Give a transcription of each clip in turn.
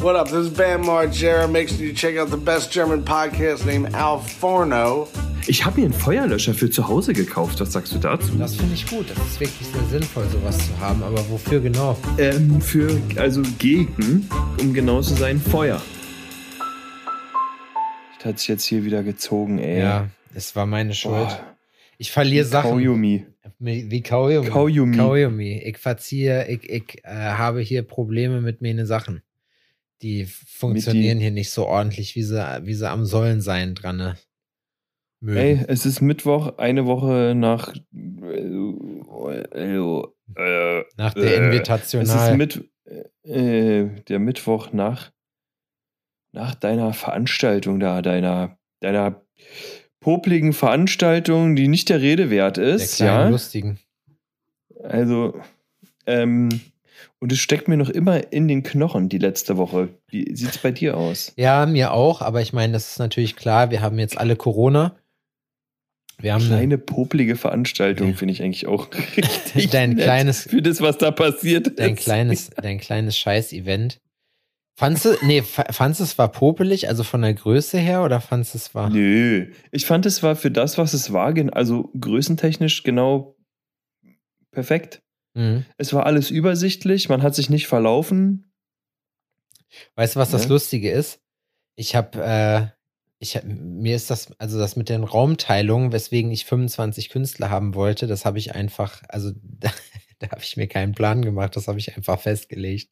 What up? This is Bam Margera. Make sure you check out the best German podcast named Al Forno. Ich habe mir einen Feuerlöscher für zu Hause gekauft. Was sagst du dazu? Das finde ich gut. Das ist wirklich sehr sinnvoll, sowas zu haben. Aber wofür genau? Ähm, für, also gegen, um genau zu sein, Feuer. Das hat sich jetzt hier wieder gezogen, ey. Ja, es war meine Schuld. Boah. Ich verliere Sachen. Kaugummi. Wie Kaugummi. Kaugummi. Kaugummi. Ich verziehe, ich, ich äh, habe hier Probleme mit meine Sachen. Die funktionieren hier nicht so ordentlich, wie sie, wie sie am Sollen sein dran. Ne? Mögen. Ey, es ist Mittwoch, eine Woche nach. Äh, äh, Nach der äh, Invitational. Es ist mit, äh, der Mittwoch nach, nach deiner Veranstaltung da, deiner, deiner popligen Veranstaltung, die nicht der Rede wert der ist. kleinen Ja. Lustigen. Also, ähm, und es steckt mir noch immer in den Knochen die letzte Woche. Wie sieht's bei dir aus? Ja, mir auch, aber ich meine, das ist natürlich klar, wir haben jetzt alle Corona. Wir haben eine, Kleine poplige Veranstaltung finde ich eigentlich auch richtig Dein kleines- für das, was da passiert dein ist. kleines, dein kleines Scheiß-Event. Fandst du, nee, fa- fandst du es war popelig, also von der Größe her, oder fandst du es war? Nö, ich fand es war für das, was es war, also größentechnisch genau perfekt. Mhm. Es war alles übersichtlich, man hat sich nicht verlaufen. Weißt du, was das Ja. Lustige ist? Ich habe, äh, ich hab, mir ist das, also das mit den Raumteilungen, weswegen ich 25 Künstler haben wollte, das habe ich einfach, also da, da habe ich mir keinen Plan gemacht, das habe ich einfach festgelegt.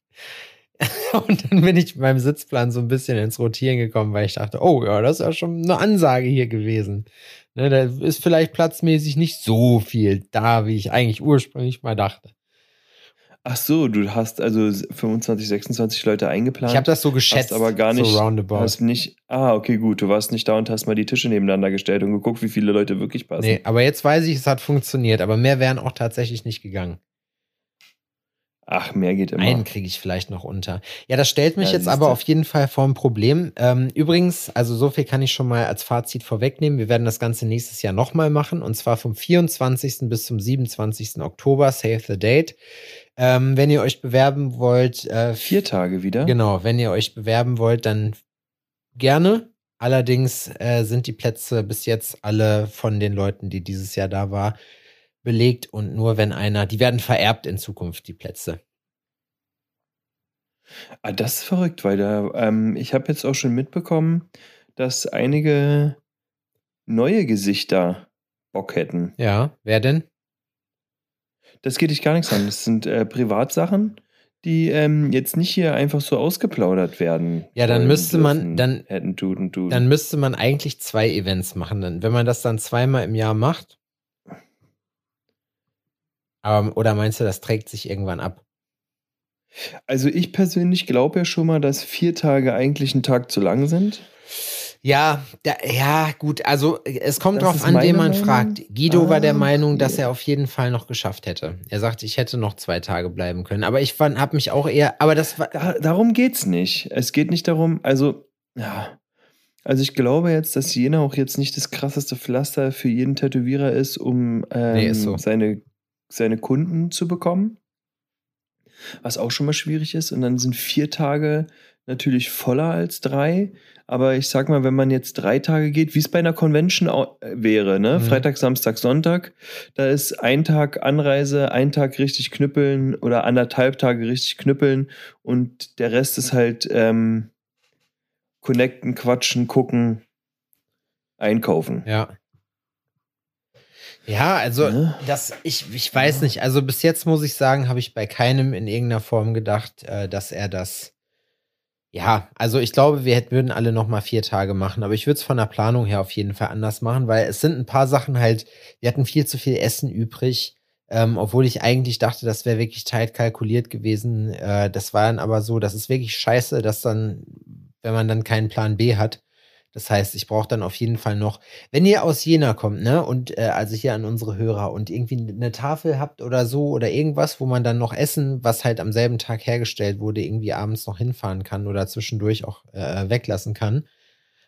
Und dann bin ich mit meinem Sitzplan so ein bisschen ins Rotieren gekommen, weil ich dachte, oh ja, das ist ja schon eine Ansage hier gewesen. Ne, da ist vielleicht platzmäßig nicht so viel da, wie ich eigentlich ursprünglich mal dachte. Ach so, du hast also 25, 26 Leute eingeplant. Ich habe das so geschätzt, aber gar nicht- so roundabout. Hast nicht, ah, okay, gut. Du warst nicht da und hast mal die Tische nebeneinander gestellt und geguckt, wie viele Leute wirklich passen. Nee, aber jetzt weiß ich, es hat funktioniert, aber mehr wären auch tatsächlich nicht gegangen. Ach, mehr geht immer. Einen kriege ich vielleicht noch unter. Ja, das stellt mich Ja, jetzt aber auf jeden Fall vor ein Problem. Ähm, übrigens, also so viel kann ich schon mal als Fazit vorwegnehmen. Wir werden das Ganze nächstes Jahr nochmal machen und zwar vom 24. bis zum 27. Oktober, Save the Date. Ähm, wenn ihr euch bewerben wollt, äh, Vier Tage wieder. Genau, wenn ihr euch bewerben wollt, dann gerne. Allerdings äh, sind die Plätze bis jetzt alle von den Leuten, die dieses Jahr da war, belegt und nur wenn einer, die werden vererbt in Zukunft, die Plätze. Ah, das ist verrückt, weil da, ähm, ich habe jetzt auch schon mitbekommen, dass einige neue Gesichter Bock hätten. Ja, wer denn? Das geht dich gar nichts an. Das sind äh, Privatsachen, die ähm, jetzt nicht hier einfach so ausgeplaudert werden. Ja, dann müsste man- dann- hätten, tun und tun. Dann müsste man eigentlich zwei Events machen. Wenn man das dann zweimal im Jahr macht. Aber, oder meinst du, das trägt sich irgendwann ab? Also ich persönlich glaube ja schon mal, dass vier Tage eigentlich ein Tag zu lang sind. Ja, da, ja, gut. Also es kommt Das drauf an, wen man Meinung. fragt. Guido war der Ah, Meinung, dass er auf jeden Fall noch geschafft hätte. Er sagte, ich hätte noch zwei Tage bleiben können. Aber ich habe mich auch eher. Aber das war. Da, darum geht's nicht. Es geht nicht darum, also, ja. Also ich glaube jetzt, dass Jena auch jetzt nicht das krasseste Pflaster für jeden Tätowierer ist, um ähm, Nee, ist so. seine, seine Kunden zu bekommen. Was auch schon mal schwierig ist. Und dann sind vier Tage natürlich voller als drei. Aber ich sag mal, wenn man jetzt drei Tage geht, wie es bei einer Convention äh, wäre, ne? Mhm. Freitag, Samstag, Sonntag, da ist ein Tag Anreise, ein Tag richtig knüppeln oder anderthalb Tage richtig knüppeln und der Rest ist halt ähm, connecten, quatschen, gucken, einkaufen. Ja. Ja, also Ne? das, ich, ich weiß nicht. Also bis jetzt muss ich sagen, habe ich bei keinem in irgendeiner Form gedacht, äh, dass er das. Ja, also ich glaube, wir hätten, würden alle noch mal vier Tage machen, aber ich würde es von der Planung her auf jeden Fall anders machen, weil es sind ein paar Sachen halt, wir hatten viel zu viel Essen übrig, ähm, obwohl ich eigentlich dachte, das wäre wirklich tight kalkuliert gewesen. Äh, das war dann aber so, das ist wirklich scheiße, dass dann, wenn man dann keinen Plan B hat, das heißt, ich brauche dann auf jeden Fall noch, wenn ihr aus Jena kommt, ne, und äh, also hier an unsere Hörer und irgendwie eine Tafel habt oder so oder irgendwas, wo man dann noch Essen, was halt am selben Tag hergestellt wurde, irgendwie abends noch hinfahren kann oder zwischendurch auch äh, weglassen kann.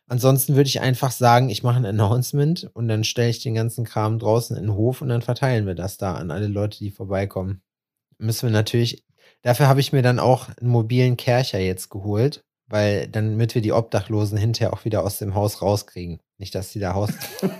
Ansonsten würde ich einfach sagen, ich mache ein Announcement und dann stelle ich den ganzen Kram draußen in den Hof und dann verteilen wir das da an alle Leute, die vorbeikommen. Müssen wir natürlich, dafür habe ich mir dann auch einen mobilen Kercher jetzt geholt weil dann, damit wir die Obdachlosen hinterher auch wieder aus dem Haus rauskriegen. Nicht, dass die da Haus.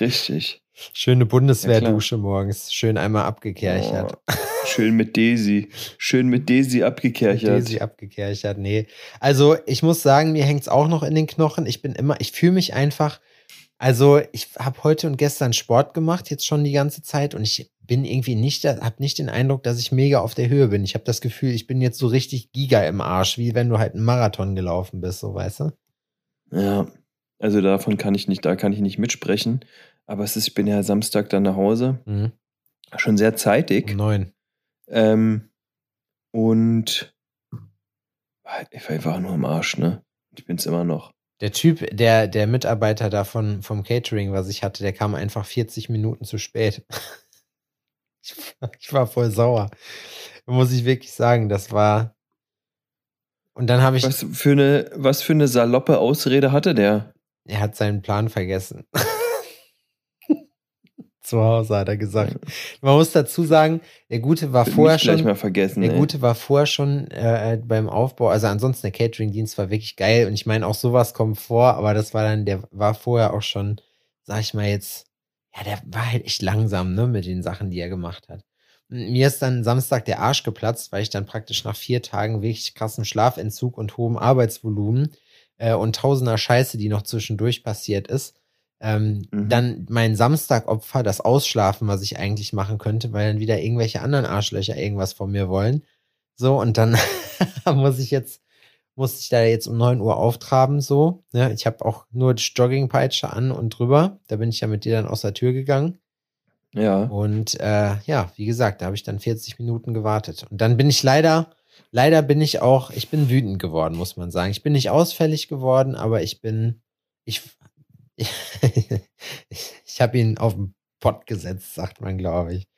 Richtig. Schöne Bundeswehrdusche morgens. Schön einmal abgekerchert. Oh, schön mit Daisy. Schön mit Daisy abgekerchert. Daisy abgekerchert. Nee. Also, ich muss sagen, mir hängt es auch noch in den Knochen. Ich bin immer, ich fühle mich einfach. Also, ich habe heute und gestern Sport gemacht, jetzt schon die ganze Zeit. Und ich bin irgendwie nicht, habe nicht den Eindruck, dass ich mega auf der Höhe bin. Ich habe das Gefühl, ich bin jetzt so richtig giga im Arsch, wie wenn du halt einen Marathon gelaufen bist, so weißt du? Ja. Also davon kann ich nicht, da kann ich nicht mitsprechen. Aber es ist, ich bin ja Samstag dann nach Hause. Mhm. Schon sehr zeitig. Um neun. Ähm, und ich war einfach nur am Arsch, ne? Ich bin's immer noch. Der Typ, der, der Mitarbeiter davon vom Catering, was ich hatte, der kam einfach 40 Minuten zu spät. ich, war voll sauer. Muss ich wirklich sagen, das war. Und dann habe ich. Was für, eine, was für eine saloppe Ausrede hatte der? Er hat seinen Plan vergessen. Zu Hause hat er gesagt. Man muss dazu sagen, der Gute war vorher schon. mal vergessen. Der ey. Gute war vorher schon äh, beim Aufbau, also ansonsten der Catering-Dienst war wirklich geil und ich meine auch sowas kommt vor, aber das war dann, der war vorher auch schon, sag ich mal jetzt, ja, der war halt echt langsam, ne, mit den Sachen, die er gemacht hat. Mir ist dann Samstag der Arsch geplatzt, weil ich dann praktisch nach vier Tagen wirklich krassem Schlafentzug und hohem Arbeitsvolumen äh, und tausender Scheiße, die noch zwischendurch passiert ist, ähm, Mhm. dann mein Samstagopfer, das Ausschlafen, was ich eigentlich machen könnte, weil dann wieder irgendwelche anderen Arschlöcher irgendwas von mir wollen. So, und dann muss ich jetzt, muss ich da jetzt um 9 Uhr auftraben, so. Ja, ich habe auch nur die Joggingpeitsche an und drüber. Da bin ich ja mit dir dann aus der Tür gegangen. Ja. Und äh, ja, wie gesagt, da habe ich dann 40 Minuten gewartet. Und dann bin ich leider, leider bin ich auch, ich bin wütend geworden, muss man sagen. Ich bin nicht ausfällig geworden, aber ich bin, ich, ich, ich habe ihn auf den Pott gesetzt, sagt man, glaube ich.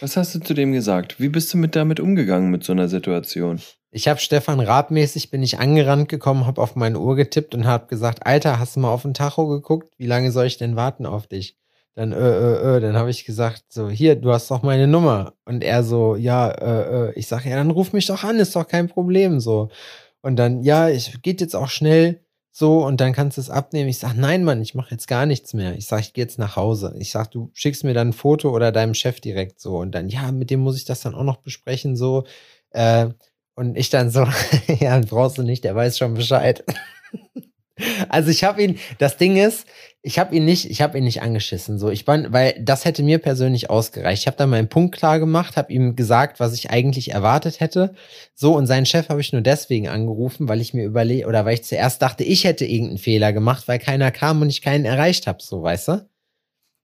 Was hast du zu dem gesagt? Wie bist du mit damit umgegangen mit so einer Situation? Ich habe Stefan Raab-mäßig bin ich angerannt gekommen, habe auf meine Uhr getippt und habe gesagt, Alter, hast du mal auf den Tacho geguckt? Wie lange soll ich denn warten auf dich? Dann, äh, äh, äh, dann habe ich gesagt, so, hier, du hast doch meine Nummer. Und er so, ja, äh, äh. Ich sage, ja, dann ruf mich doch an, ist doch kein Problem, so. Und dann, ja, ich geht jetzt auch schnell, so, und dann kannst du es abnehmen. Ich sage, nein, Mann, ich mache jetzt gar nichts mehr. Ich sage, ich gehe jetzt nach Hause. Ich sage, du schickst mir dann ein Foto oder deinem Chef direkt so. Und dann, ja, mit dem muss ich das dann auch noch besprechen, so. Äh, und ich dann so, ja, brauchst du nicht, der weiß schon Bescheid. also ich habe ihn, das Ding ist, ich habe ihn nicht, ich habe ihn nicht angeschissen, so ich bin, weil das hätte mir persönlich ausgereicht. Ich habe dann meinen Punkt klar gemacht, habe ihm gesagt, was ich eigentlich erwartet hätte. So und seinen Chef habe ich nur deswegen angerufen, weil ich mir überlege oder weil ich zuerst dachte, ich hätte irgendeinen Fehler gemacht, weil keiner kam und ich keinen erreicht habe, so weißt du?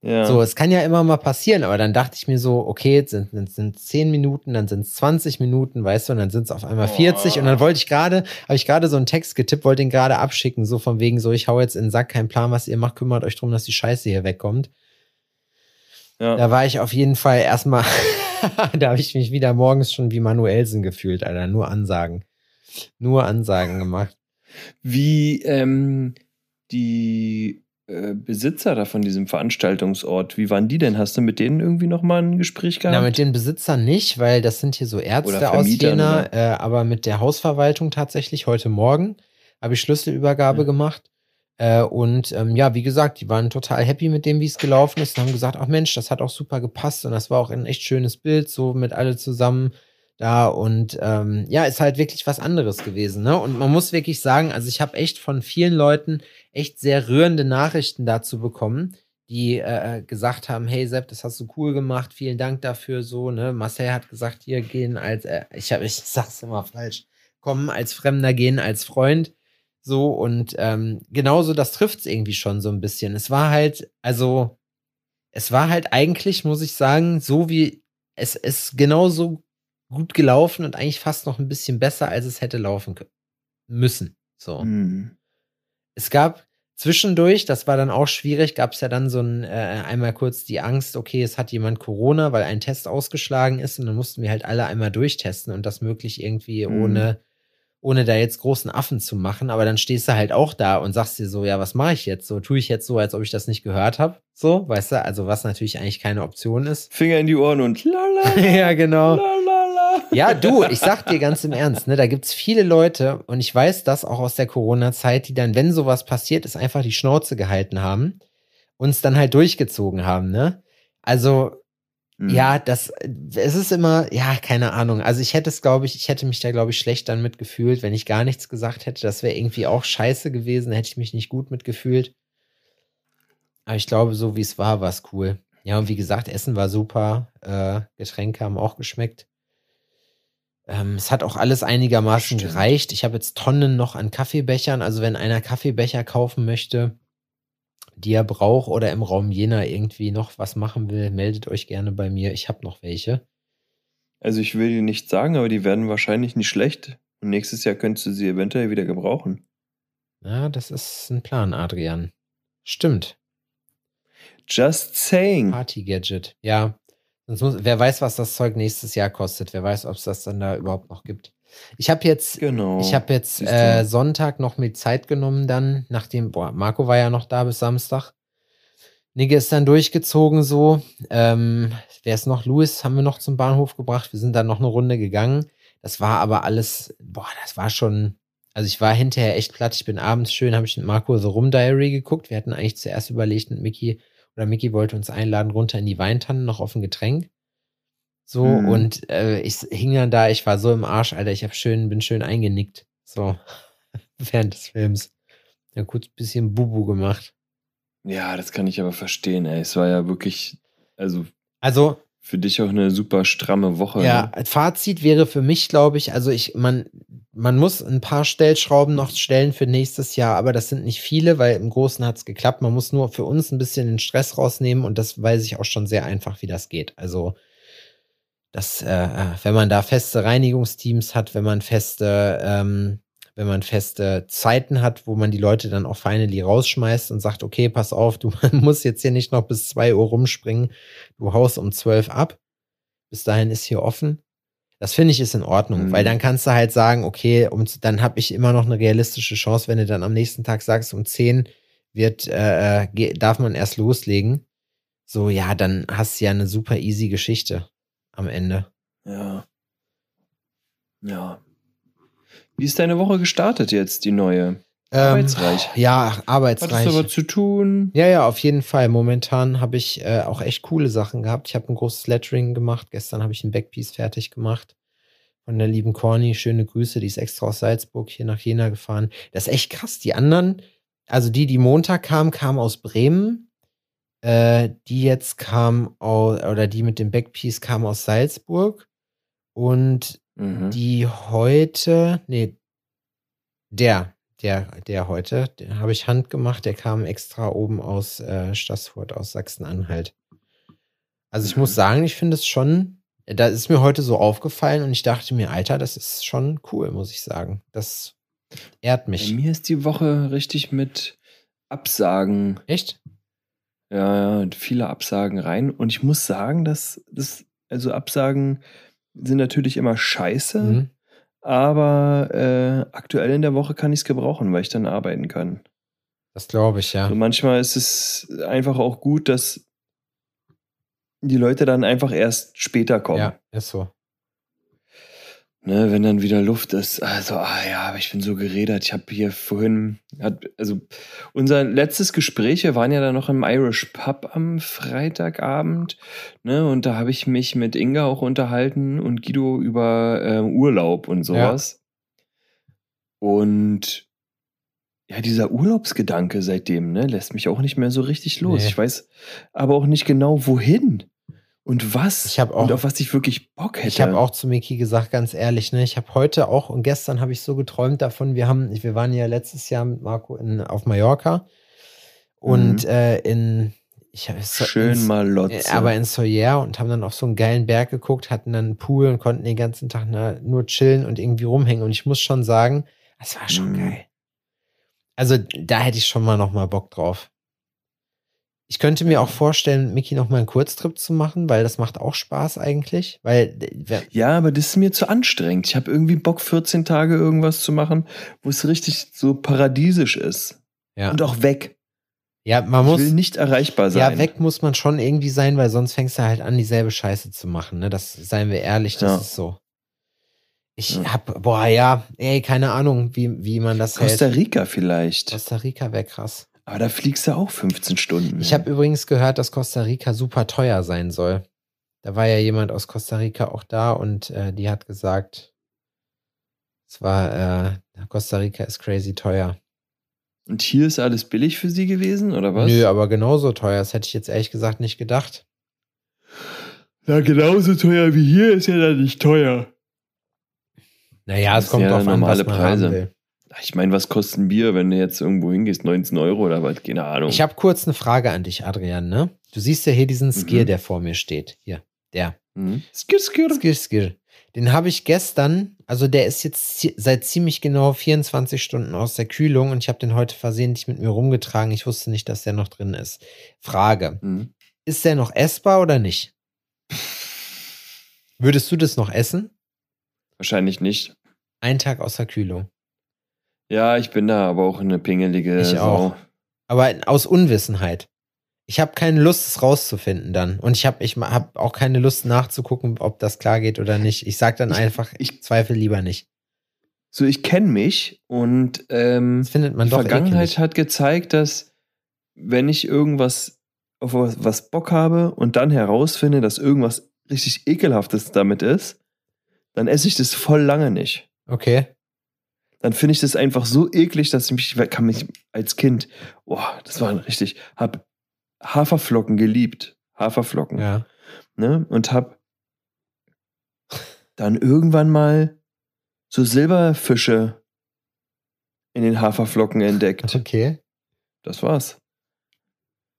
Ja. So, es kann ja immer mal passieren, aber dann dachte ich mir so, okay, jetzt sind es sind 10 Minuten, dann sind es 20 Minuten, weißt du, und dann sind es auf einmal 40 und dann wollte ich gerade, habe ich gerade so einen Text getippt, wollte ihn gerade abschicken, so von wegen so, ich hau jetzt in den Sack, kein Plan, was ihr macht, kümmert euch drum, dass die Scheiße hier wegkommt. ja. Da war ich auf jeden Fall erstmal, da habe ich mich wieder morgens schon wie Manuelsen gefühlt, Alter, nur Ansagen. Nur Ansagen gemacht. Wie ähm, die äh, Besitzer da von diesem Veranstaltungsort, wie waren die denn? Hast du mit denen irgendwie nochmal ein Gespräch gehabt? Na, mit den Besitzern nicht, weil das sind hier so Ärzte aus Jena, oder? äh, aber mit der Hausverwaltung tatsächlich heute Morgen habe ich Schlüsselübergabe Ja. gemacht. Äh, und ähm, ja, wie gesagt, die waren total happy mit dem, wie es gelaufen ist und haben gesagt, ach Mensch, das hat auch super gepasst und das war auch ein echt schönes Bild, so mit alle zusammen da und ähm, ja, ist halt wirklich was anderes gewesen. Ne? Und man muss wirklich sagen, also ich habe echt von vielen Leuten echt sehr rührende Nachrichten dazu bekommen, die äh, gesagt haben, hey Sepp, das hast du cool gemacht, vielen Dank dafür, so, ne? Marcel hat gesagt, hier gehen als, äh, ich habe, ich sag's immer falsch, kommen als Fremder, gehen als Freund, so und ähm, genauso, das trifft's irgendwie schon so ein bisschen. Es war halt, also, es war halt eigentlich, muss ich sagen, so wie es ist genauso gut gelaufen und eigentlich fast noch ein bisschen besser, als es hätte laufen. Müssen. So Hm. Es gab zwischendurch, das war dann auch schwierig, gab es ja dann so ein, äh, einmal kurz die Angst, okay, es hat jemand Corona, weil ein Test ausgeschlagen ist und dann mussten wir halt alle einmal durchtesten und das möglich irgendwie Mhm. ohne, ohne da jetzt großen Affen zu machen. Aber dann stehst du halt auch da und sagst dir so, ja, was mache ich jetzt? So, tue ich jetzt so, als ob ich das nicht gehört habe? So, weißt du, also was natürlich eigentlich keine Option ist. Finger in die Ohren und lala, ja, genau. lala. Ja, du, ich sag dir ganz im Ernst, ne, da gibt's viele Leute, und ich weiß das auch aus der Corona-Zeit, die dann, wenn sowas passiert ist, einfach die Schnauze gehalten haben, uns dann halt durchgezogen haben, ne? Also, Mhm. ja, das, es ist immer, ja, keine Ahnung. Also ich hätte es, glaube ich, ich hätte mich da, glaube ich, schlecht dann mitgefühlt, wenn ich gar nichts gesagt hätte. Das wäre irgendwie auch scheiße gewesen, hätte ich mich nicht gut mitgefühlt. Aber ich glaube, so wie es war, war es cool. Ja, und wie gesagt, Essen war super. Äh, Getränke haben auch geschmeckt. Ähm, es hat auch alles einigermaßen Stimmt. gereicht. Ich habe jetzt Tonnen noch an Kaffeebechern. Also wenn einer Kaffeebecher kaufen möchte, die er braucht oder im Raum Jena irgendwie noch was machen will, meldet euch gerne bei mir. Ich habe noch welche. Also ich will dir nicht sagen, aber die werden wahrscheinlich nicht schlecht. Und nächstes Jahr könntest du sie eventuell wieder gebrauchen. Ja, das ist ein Plan, Adrian. Stimmt. Just saying. Party-Gadget. Ja. Sonst muss, wer weiß, was das Zeug nächstes Jahr kostet. Wer weiß, ob es das dann da überhaupt noch gibt. Ich habe jetzt Genau. Ich habe jetzt äh, Sonntag noch mit Zeit genommen, dann, nachdem, boah, Marco war ja noch da bis Samstag. Nigge ist dann durchgezogen so. Ähm, wer ist noch? Louis haben wir noch zum Bahnhof gebracht. Wir sind dann noch eine Runde gegangen. Das war aber alles, boah, das war schon. Also ich war hinterher echt platt. Ich bin abends schön, habe ich mit Marco The Rum Diary geguckt. Wir hatten eigentlich zuerst überlegt mit Mickey, oder Mickey wollte uns einladen, runter in die Weintanne, noch auf ein Getränk. So, Mhm. und äh, ich hing dann da, ich war so im Arsch, Alter, ich hab schön, bin schön eingenickt. So, während des Films. Ja, kurz ein bisschen Bubu gemacht. Ja, das kann ich aber verstehen, ey. Es war ja wirklich, also Also, für dich auch eine super stramme Woche. ja, Ne? Fazit wäre für mich, glaube ich, also ich, man, man muss ein paar Stellschrauben noch stellen für nächstes Jahr, aber das sind nicht viele, weil im Großen hat's geklappt. Man muss nur für uns ein bisschen den Stress rausnehmen und das weiß ich auch schon sehr einfach, wie das geht. Also, das, äh, äh, wenn man da feste Reinigungsteams hat, wenn man feste, ähm, wenn man feste Zeiten hat, wo man die Leute dann auch finally rausschmeißt und sagt, okay, pass auf, du musst jetzt hier nicht noch bis zwei Uhr rumspringen, du haust um zwölf ab. Bis dahin ist hier offen. Das finde ich ist in Ordnung, Mhm. weil dann kannst du halt sagen, okay, um, dann habe ich immer noch eine realistische Chance, wenn du dann am nächsten Tag sagst, um 10 wird, äh, äh, darf man erst loslegen. So, ja, dann hast du ja eine super easy Geschichte am Ende. Ja. Ja. Wie ist deine Woche gestartet jetzt, die neue? Arbeitsreich. Ähm, ja, Hattest arbeitsreich. du aber zu tun? Ja, ja, auf jeden Fall. Momentan habe ich äh, auch echt coole Sachen gehabt. Ich habe ein großes Lettering gemacht. Gestern habe ich ein Backpiece fertig gemacht. Von der lieben Corny. Schöne Grüße. Die ist extra aus Salzburg hier nach Jena gefahren. Das ist echt krass. Die anderen, also die, die Montag kamen, kamen aus Bremen. Äh, die jetzt kam aus, oder die mit dem Backpiece kam aus Salzburg. Und Mhm. die heute, nee, der, der, der heute, den habe ich handgemacht, der kam extra oben aus äh, Stassfurt, aus Sachsen-Anhalt. Also ich Mhm. muss sagen, ich finde es schon, da ist mir heute so aufgefallen und ich dachte mir, Alter, das ist schon cool, muss ich sagen. Das ehrt Bei mich. mir ist die Woche richtig mit Absagen. Echt? Ja, ja, viele Absagen rein. Und ich muss sagen, dass das, also Absagen sind natürlich immer scheiße, Mhm. Aber äh, aktuell in der Woche kann ich es gebrauchen, weil ich dann arbeiten kann. Das glaube ich, ja. Also manchmal ist es einfach auch gut, dass die Leute dann einfach erst später kommen. Ja, ist so. Ne, wenn dann wieder Luft ist. Also, ah ja, aber ich bin so geredet. Ich habe hier vorhin, hat, also unser letztes Gespräch, wir waren ja dann noch im Irish Pub am Freitagabend. Ne, und da habe ich mich mit Inga auch unterhalten und Guido über äh, Urlaub und sowas. Und ja, dieser Urlaubsgedanke seitdem, ne, lässt mich auch nicht mehr so richtig los. Nee. Ich weiß aber auch nicht genau, wohin und was Ich hab auch- und auf was ich wirklich Bock hätte. Ich habe auch zu Miki gesagt, ganz ehrlich, ne, ich habe heute auch und gestern habe ich so geträumt davon. Wir haben, wir waren ja letztes Jahr mit Marco in, auf Mallorca und Mhm. äh, in ich, so- Schön mal Lotze. aber in Soyer und haben dann auf so einen geilen Berg geguckt, hatten dann einen Pool und konnten den ganzen Tag na, nur chillen und irgendwie rumhängen. Und ich muss schon sagen, das war schon Mhm. geil. Also da hätte ich schon mal noch mal Bock drauf. Ich könnte mir auch vorstellen, mit Miki noch mal einen Kurztrip zu machen, weil das macht auch Spaß eigentlich. Weil äh, ja, aber das ist mir zu anstrengend. Ich habe irgendwie Bock, 14 Tage irgendwas zu machen, wo es richtig so paradiesisch ist. ja, Und auch weg. ja, man Ich muss will nicht erreichbar sein. Ja, weg muss man schon irgendwie sein, weil sonst fängst du halt an, dieselbe Scheiße zu machen. Ne? Das seien wir ehrlich, das Ja. ist so. Ich Ja. hab, boah, ja, ey, keine Ahnung, wie, wie man das Costa hält. Rica vielleicht. Costa Rica wäre krass. Aber da fliegst du auch 15 Stunden. Ich habe übrigens gehört, dass Costa Rica super teuer sein soll. Da war ja jemand aus Costa Rica auch da und äh, die hat gesagt, es war, äh, Costa Rica ist crazy teuer. Und hier ist alles billig für sie gewesen, oder was? Nö, aber genauso teuer. Das hätte ich jetzt ehrlich gesagt nicht gedacht. Ja, genauso teuer wie hier ist ja dann nicht teuer. Naja, es kommt ja drauf an, was man Preise. haben will. Ich meine, was kostet ein Bier, wenn du jetzt irgendwo hingehst? 19 Euro oder was? Keine Ahnung. Ich habe kurz eine Frage an dich, Adrian, ne? Du siehst ja hier diesen Skier, Mhm. der vor mir steht. Hier, der. Hm? Skir, skir. Skir, Skir. Den habe ich gestern, also der ist jetzt seit ziemlich genau 24 Stunden aus der Kühlung und ich habe den heute versehentlich mit mir rumgetragen. Ich wusste nicht, dass der noch drin ist. Frage: Hm. Ist der noch essbar oder nicht? Würdest du das noch essen? Wahrscheinlich nicht. Ein Tag aus der Kühlung. Ja, ich bin da aber auch eine pingelige Ich Sau. auch. Aber aus Unwissenheit. Ich habe keine Lust, es rauszufinden dann. Und ich habe ich hab auch keine Lust nachzugucken, ob das klar geht oder nicht. Ich sag dann Ich- einfach, ich- ich zweifle lieber nicht. So, ich kenne mich und ähm, Das findet man die doch Vergangenheit eklig. hat gezeigt, dass wenn ich irgendwas auf was, was Bock habe und dann herausfinde, dass irgendwas richtig ekelhaftes damit ist, dann esse ich das voll lange nicht. Okay. Dann finde ich das einfach so eklig, dass ich mich, ich kann mich als Kind, boah, das war richtig, hab Haferflocken geliebt. Haferflocken. Ja. Ne? Und hab dann irgendwann mal so Silberfische in den Haferflocken entdeckt. Okay. Das war's.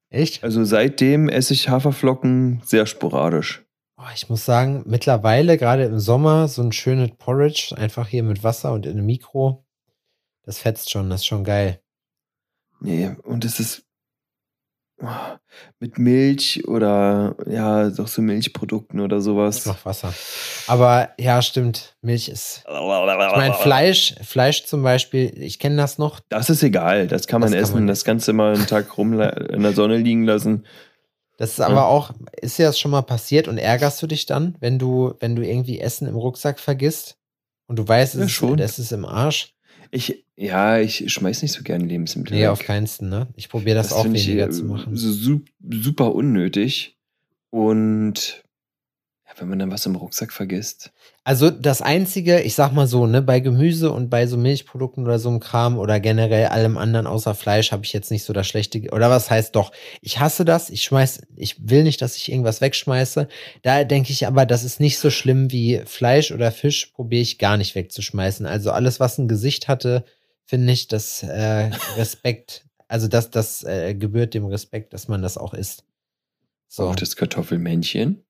Echt? Also seitdem esse ich Haferflocken sehr sporadisch. Oh, ich muss sagen, mittlerweile, gerade im Sommer, so ein schönes Porridge, einfach hier mit Wasser und in einem Mikro, das fetzt schon, das ist schon geil. Nee, und es ist oh, mit Milch oder ja, doch so Milchprodukten oder sowas. mach Wasser. Aber ja, stimmt, Milch ist. Ich meine, Fleisch, Fleisch zum Beispiel, ich kenne das noch. Das ist egal, das kann man Das kann essen, man das Ganze mal einen Tag rum in der Sonne liegen lassen. Das ist aber auch, ist das schon mal passiert und ärgerst du dich dann, wenn du, wenn du irgendwie Essen im Rucksack vergisst und du weißt, es, Ja, ist, schon. es ist im Arsch? Ich, ja, ich schmeiß nicht so gerne Lebensmittel. Nee, weg. auf keinsten, ne? Ich probiere das, auch find ich, weniger äh, zu machen. So su super unnötig. Und ja, wenn man dann was im Rucksack vergisst. Also das Einzige, ich sag mal so, ne, bei Gemüse und bei so Milchprodukten oder so einem Kram oder generell allem anderen außer Fleisch habe ich jetzt nicht so das schlechte, oder was heißt doch, ich hasse das, ich schmeiß, ich will nicht, dass ich irgendwas wegschmeiße. Da denke ich aber, das ist nicht so schlimm wie Fleisch oder Fisch, probiere ich gar nicht wegzuschmeißen. Also alles, was ein Gesicht hatte, finde ich, das äh, Respekt, also das, das äh, gebührt dem Respekt, dass man das auch isst. So. Auch das Kartoffelmännchen.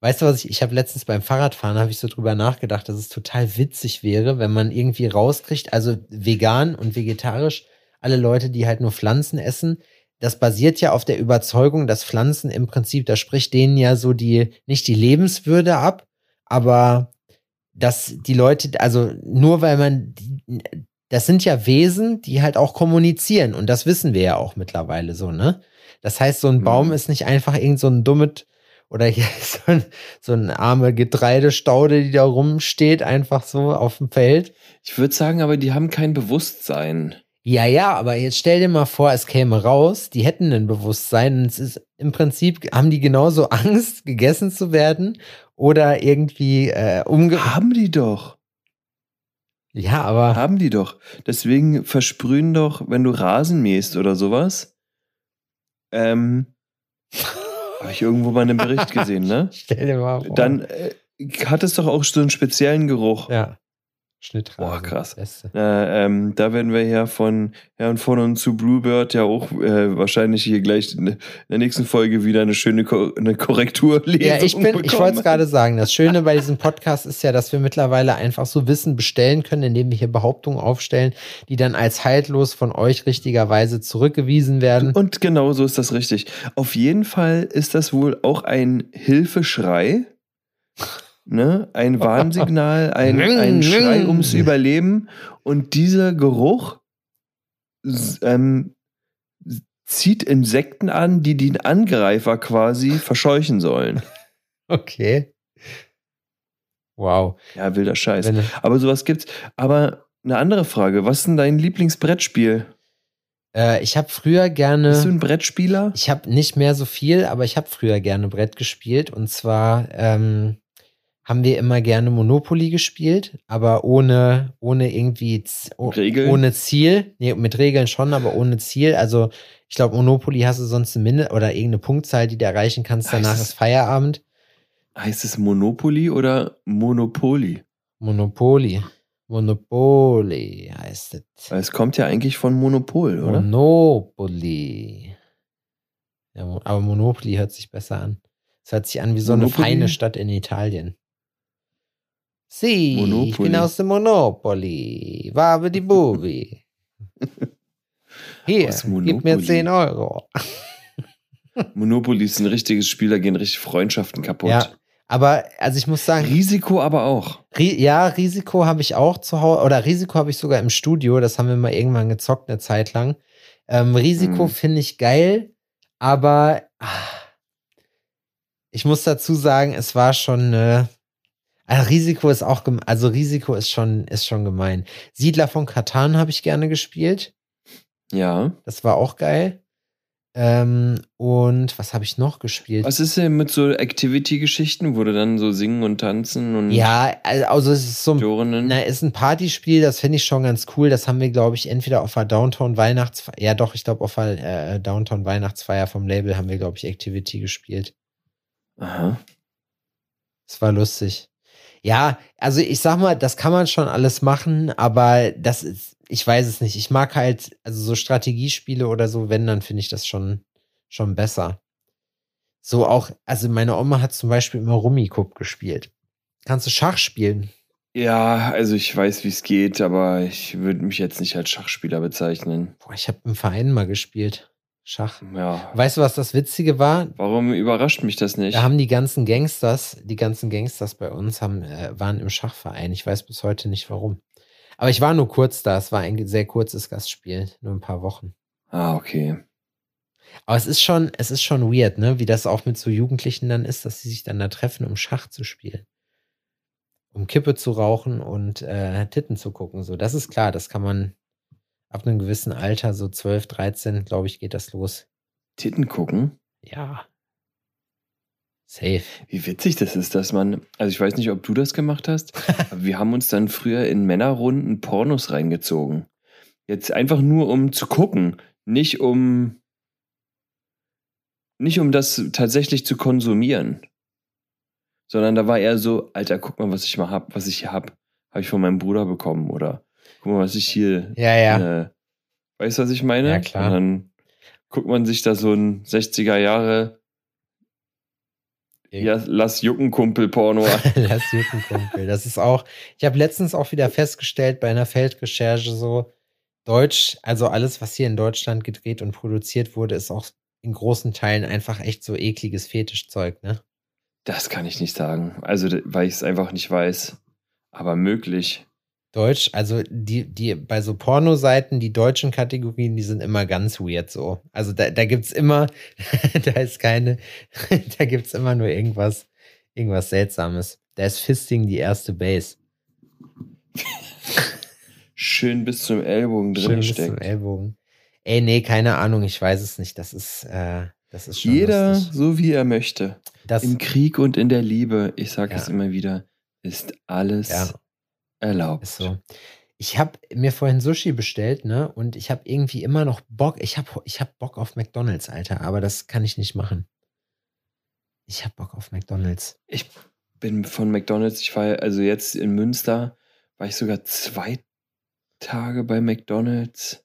Weißt du, was ich, ich habe letztens beim Fahrradfahren, habe ich so drüber nachgedacht, dass es total witzig wäre, wenn man irgendwie rauskriegt, also vegan und vegetarisch, alle Leute, die halt nur Pflanzen essen, das basiert ja auf der Überzeugung, dass Pflanzen im Prinzip, da spricht denen ja so die, nicht die Lebenswürde ab, aber dass die Leute, also nur weil man, das sind ja Wesen, die halt auch kommunizieren und das wissen wir ja auch mittlerweile so, ne? Das heißt, so ein Baum Mhm. ist nicht einfach irgend so ein dummes oder hier so ein, so eine arme Getreidestaude, die da rumsteht, einfach so auf dem Feld. Ich würde sagen, aber die haben kein Bewusstsein. Ja, ja, aber jetzt stell dir mal vor, es käme raus, die hätten ein Bewusstsein und es ist im Prinzip, haben die genauso Angst, gegessen zu werden oder irgendwie äh, umge... Haben die doch. Ja, aber Haben die doch. Deswegen versprühen doch, wenn du Rasen mähst oder sowas. Ähm, habe ich irgendwo mal einen Bericht gesehen, ne? stell dir mal vor. Dann äh, hat es doch auch so einen speziellen Geruch. Ja. Schnittrasen. Boah, krass. Äh, ähm, da werden wir ja von Herrn von und zu Bluebird ja auch äh, wahrscheinlich hier gleich in der nächsten Folge wieder eine schöne Ko eine Korrektur lesen. Ja, ich bin, ich wollte es gerade sagen. Das Schöne bei diesem Podcast ist ja, dass wir mittlerweile einfach so Wissen bestellen können, indem wir hier Behauptungen aufstellen, die dann als haltlos von euch richtigerweise zurückgewiesen werden. Und genau so ist das richtig. Auf jeden Fall ist das wohl auch ein Hilfeschrei. Ne? Ein Warnsignal, ein, ein Schrei ums Überleben. Und dieser Geruch ähm, zieht Insekten an, die den Angreifer quasi verscheuchen sollen. Okay. Wow. Ja, wilder Scheiß. Aber sowas gibt's. Aber eine andere Frage. Was ist denn dein Lieblingsbrettspiel? äh, ich habe früher gerne. Bist du ein Brettspieler? Ich habe nicht mehr so viel, aber ich habe früher gerne Brett gespielt. Und zwar ähm, haben wir immer gerne Monopoly gespielt, aber ohne, ohne irgendwie Regeln? ohne Ziel. Nee, mit Regeln schon, aber ohne Ziel. Also ich glaube, Monopoly hast du sonst eine Minde oder irgendeine Punktzahl, die du erreichen kannst. Danach Heißt ist Feierabend. Heißt es Monopoly oder Monopoly? Monopoly. Monopoly heißt es. Es kommt ja eigentlich von Monopol, oder? Monopoly. Ja, aber Monopoly hört sich besser an. Es hört sich an wie so eine Monopoly? feine Stadt in Italien. Sie, ich Monopoly. bin aus dem Monopoly. Wabe die Bubi. Hier, gib mir Monopoly. 10 Euro. Monopoly ist ein richtiges Spiel, da gehen richtig Freundschaften kaputt. Ja. Aber, also ich muss sagen, Risiko aber auch. Ri ja, Risiko habe ich auch zu Hause, oder Risiko habe ich sogar im Studio, das haben wir mal irgendwann gezockt, eine Zeit lang. Ähm, Risiko Mhm. finde ich geil, aber ah, ich muss dazu sagen, es war schon äh, ah, Risiko ist auch, also Risiko ist schon, ist schon gemein. Siedler von Katan habe ich gerne gespielt, Ja. das war auch geil. Ähm, und was habe ich noch gespielt? Was ist denn mit so Activity-Geschichten, wo du dann so singen und tanzen und Ja, also es ist so ein? Na, ist ein Partyspiel, das finde ich schon ganz cool. Das haben wir, glaube ich, entweder auf der Downtown Weihnachtsfeier, ja doch, ich glaube auf der äh, Downtown Weihnachtsfeier vom Label haben wir, glaube ich, Activity gespielt. Aha. Das war lustig. Ja, also ich sag mal, das kann man schon alles machen, aber das ist, ich weiß es nicht. Ich mag halt, also so Strategiespiele oder so, wenn, dann finde ich das schon, schon besser. So auch, also meine Oma hat zum Beispiel immer Rummikub gespielt. Kannst du Schach spielen? Ja, also ich weiß, wie es geht, aber ich würde mich jetzt nicht als Schachspieler bezeichnen. Boah, ich habe im Verein mal gespielt. Schach. Ja. Weißt du, was das Witzige war? Warum überrascht mich das nicht? Da haben die ganzen Gangsters, die ganzen Gangsters bei uns haben, äh, waren im Schachverein. Ich weiß bis heute nicht warum. Aber ich war nur kurz da. Es war ein sehr kurzes Gastspiel, nur ein paar Wochen. Ah, okay. Aber es ist schon, es ist schon weird, ne? Wie das auch mit so Jugendlichen dann ist, dass sie sich dann da treffen, um Schach zu spielen. Um Kippe zu rauchen und äh, Titten zu gucken. So, das ist klar, das kann man ab einem gewissen Alter, so 12, 13, glaube ich, geht das los. Titten gucken? Ja. Safe. Wie witzig das ist, dass man, also ich weiß nicht, ob du das gemacht hast, aber wir haben uns dann früher in Männerrunden Pornos reingezogen. Jetzt einfach nur um zu gucken, nicht um, nicht um das tatsächlich zu konsumieren. Sondern da war eher so, Alter, guck mal, was ich mal hab, was ich hier hab. Habe ich von meinem Bruder bekommen oder guck mal, was ich hier Ja, ja. Äh, weißt du, was ich meine? Ja, klar. Und dann guckt man sich da so ein 60er Jahre ja, lass jucken Kumpel Porno an. Das Juckenkumpel. Das ist auch, ich habe letztens auch wieder festgestellt bei einer Feldrecherche so, Deutsch, also alles, was hier in Deutschland gedreht und produziert wurde, ist auch in großen Teilen einfach echt so ekliges Fetischzeug, ne? Das kann ich nicht sagen. Also, weil ich es einfach nicht weiß. Aber möglich. Deutsch, also die, die, bei so Pornoseiten, die deutschen Kategorien, die sind immer ganz weird so. Also da, da gibt's immer, da ist keine, da gibt's immer nur irgendwas, irgendwas Seltsames. Da ist Fisting die erste Base. Schön bis zum Ellbogen Schön drin bis zum. Ellbogen. Ey, nee, keine Ahnung, ich weiß es nicht. Das ist, äh, das ist schon Jeder lustig. so wie er möchte. Das, Im Krieg und in der Liebe, ich sage Ja. es immer wieder, ist alles Ja. Erlaubt. ist so. Ich habe mir vorhin Sushi bestellt, ne? Und ich habe irgendwie immer noch Bock. Ich habe ich hab Bock auf McDonalds, Alter, aber das kann ich nicht machen. Ich habe Bock auf McDonalds. Ich bin von McDonalds, ich war also jetzt in Münster, war ich sogar zwei Tage bei McDonalds.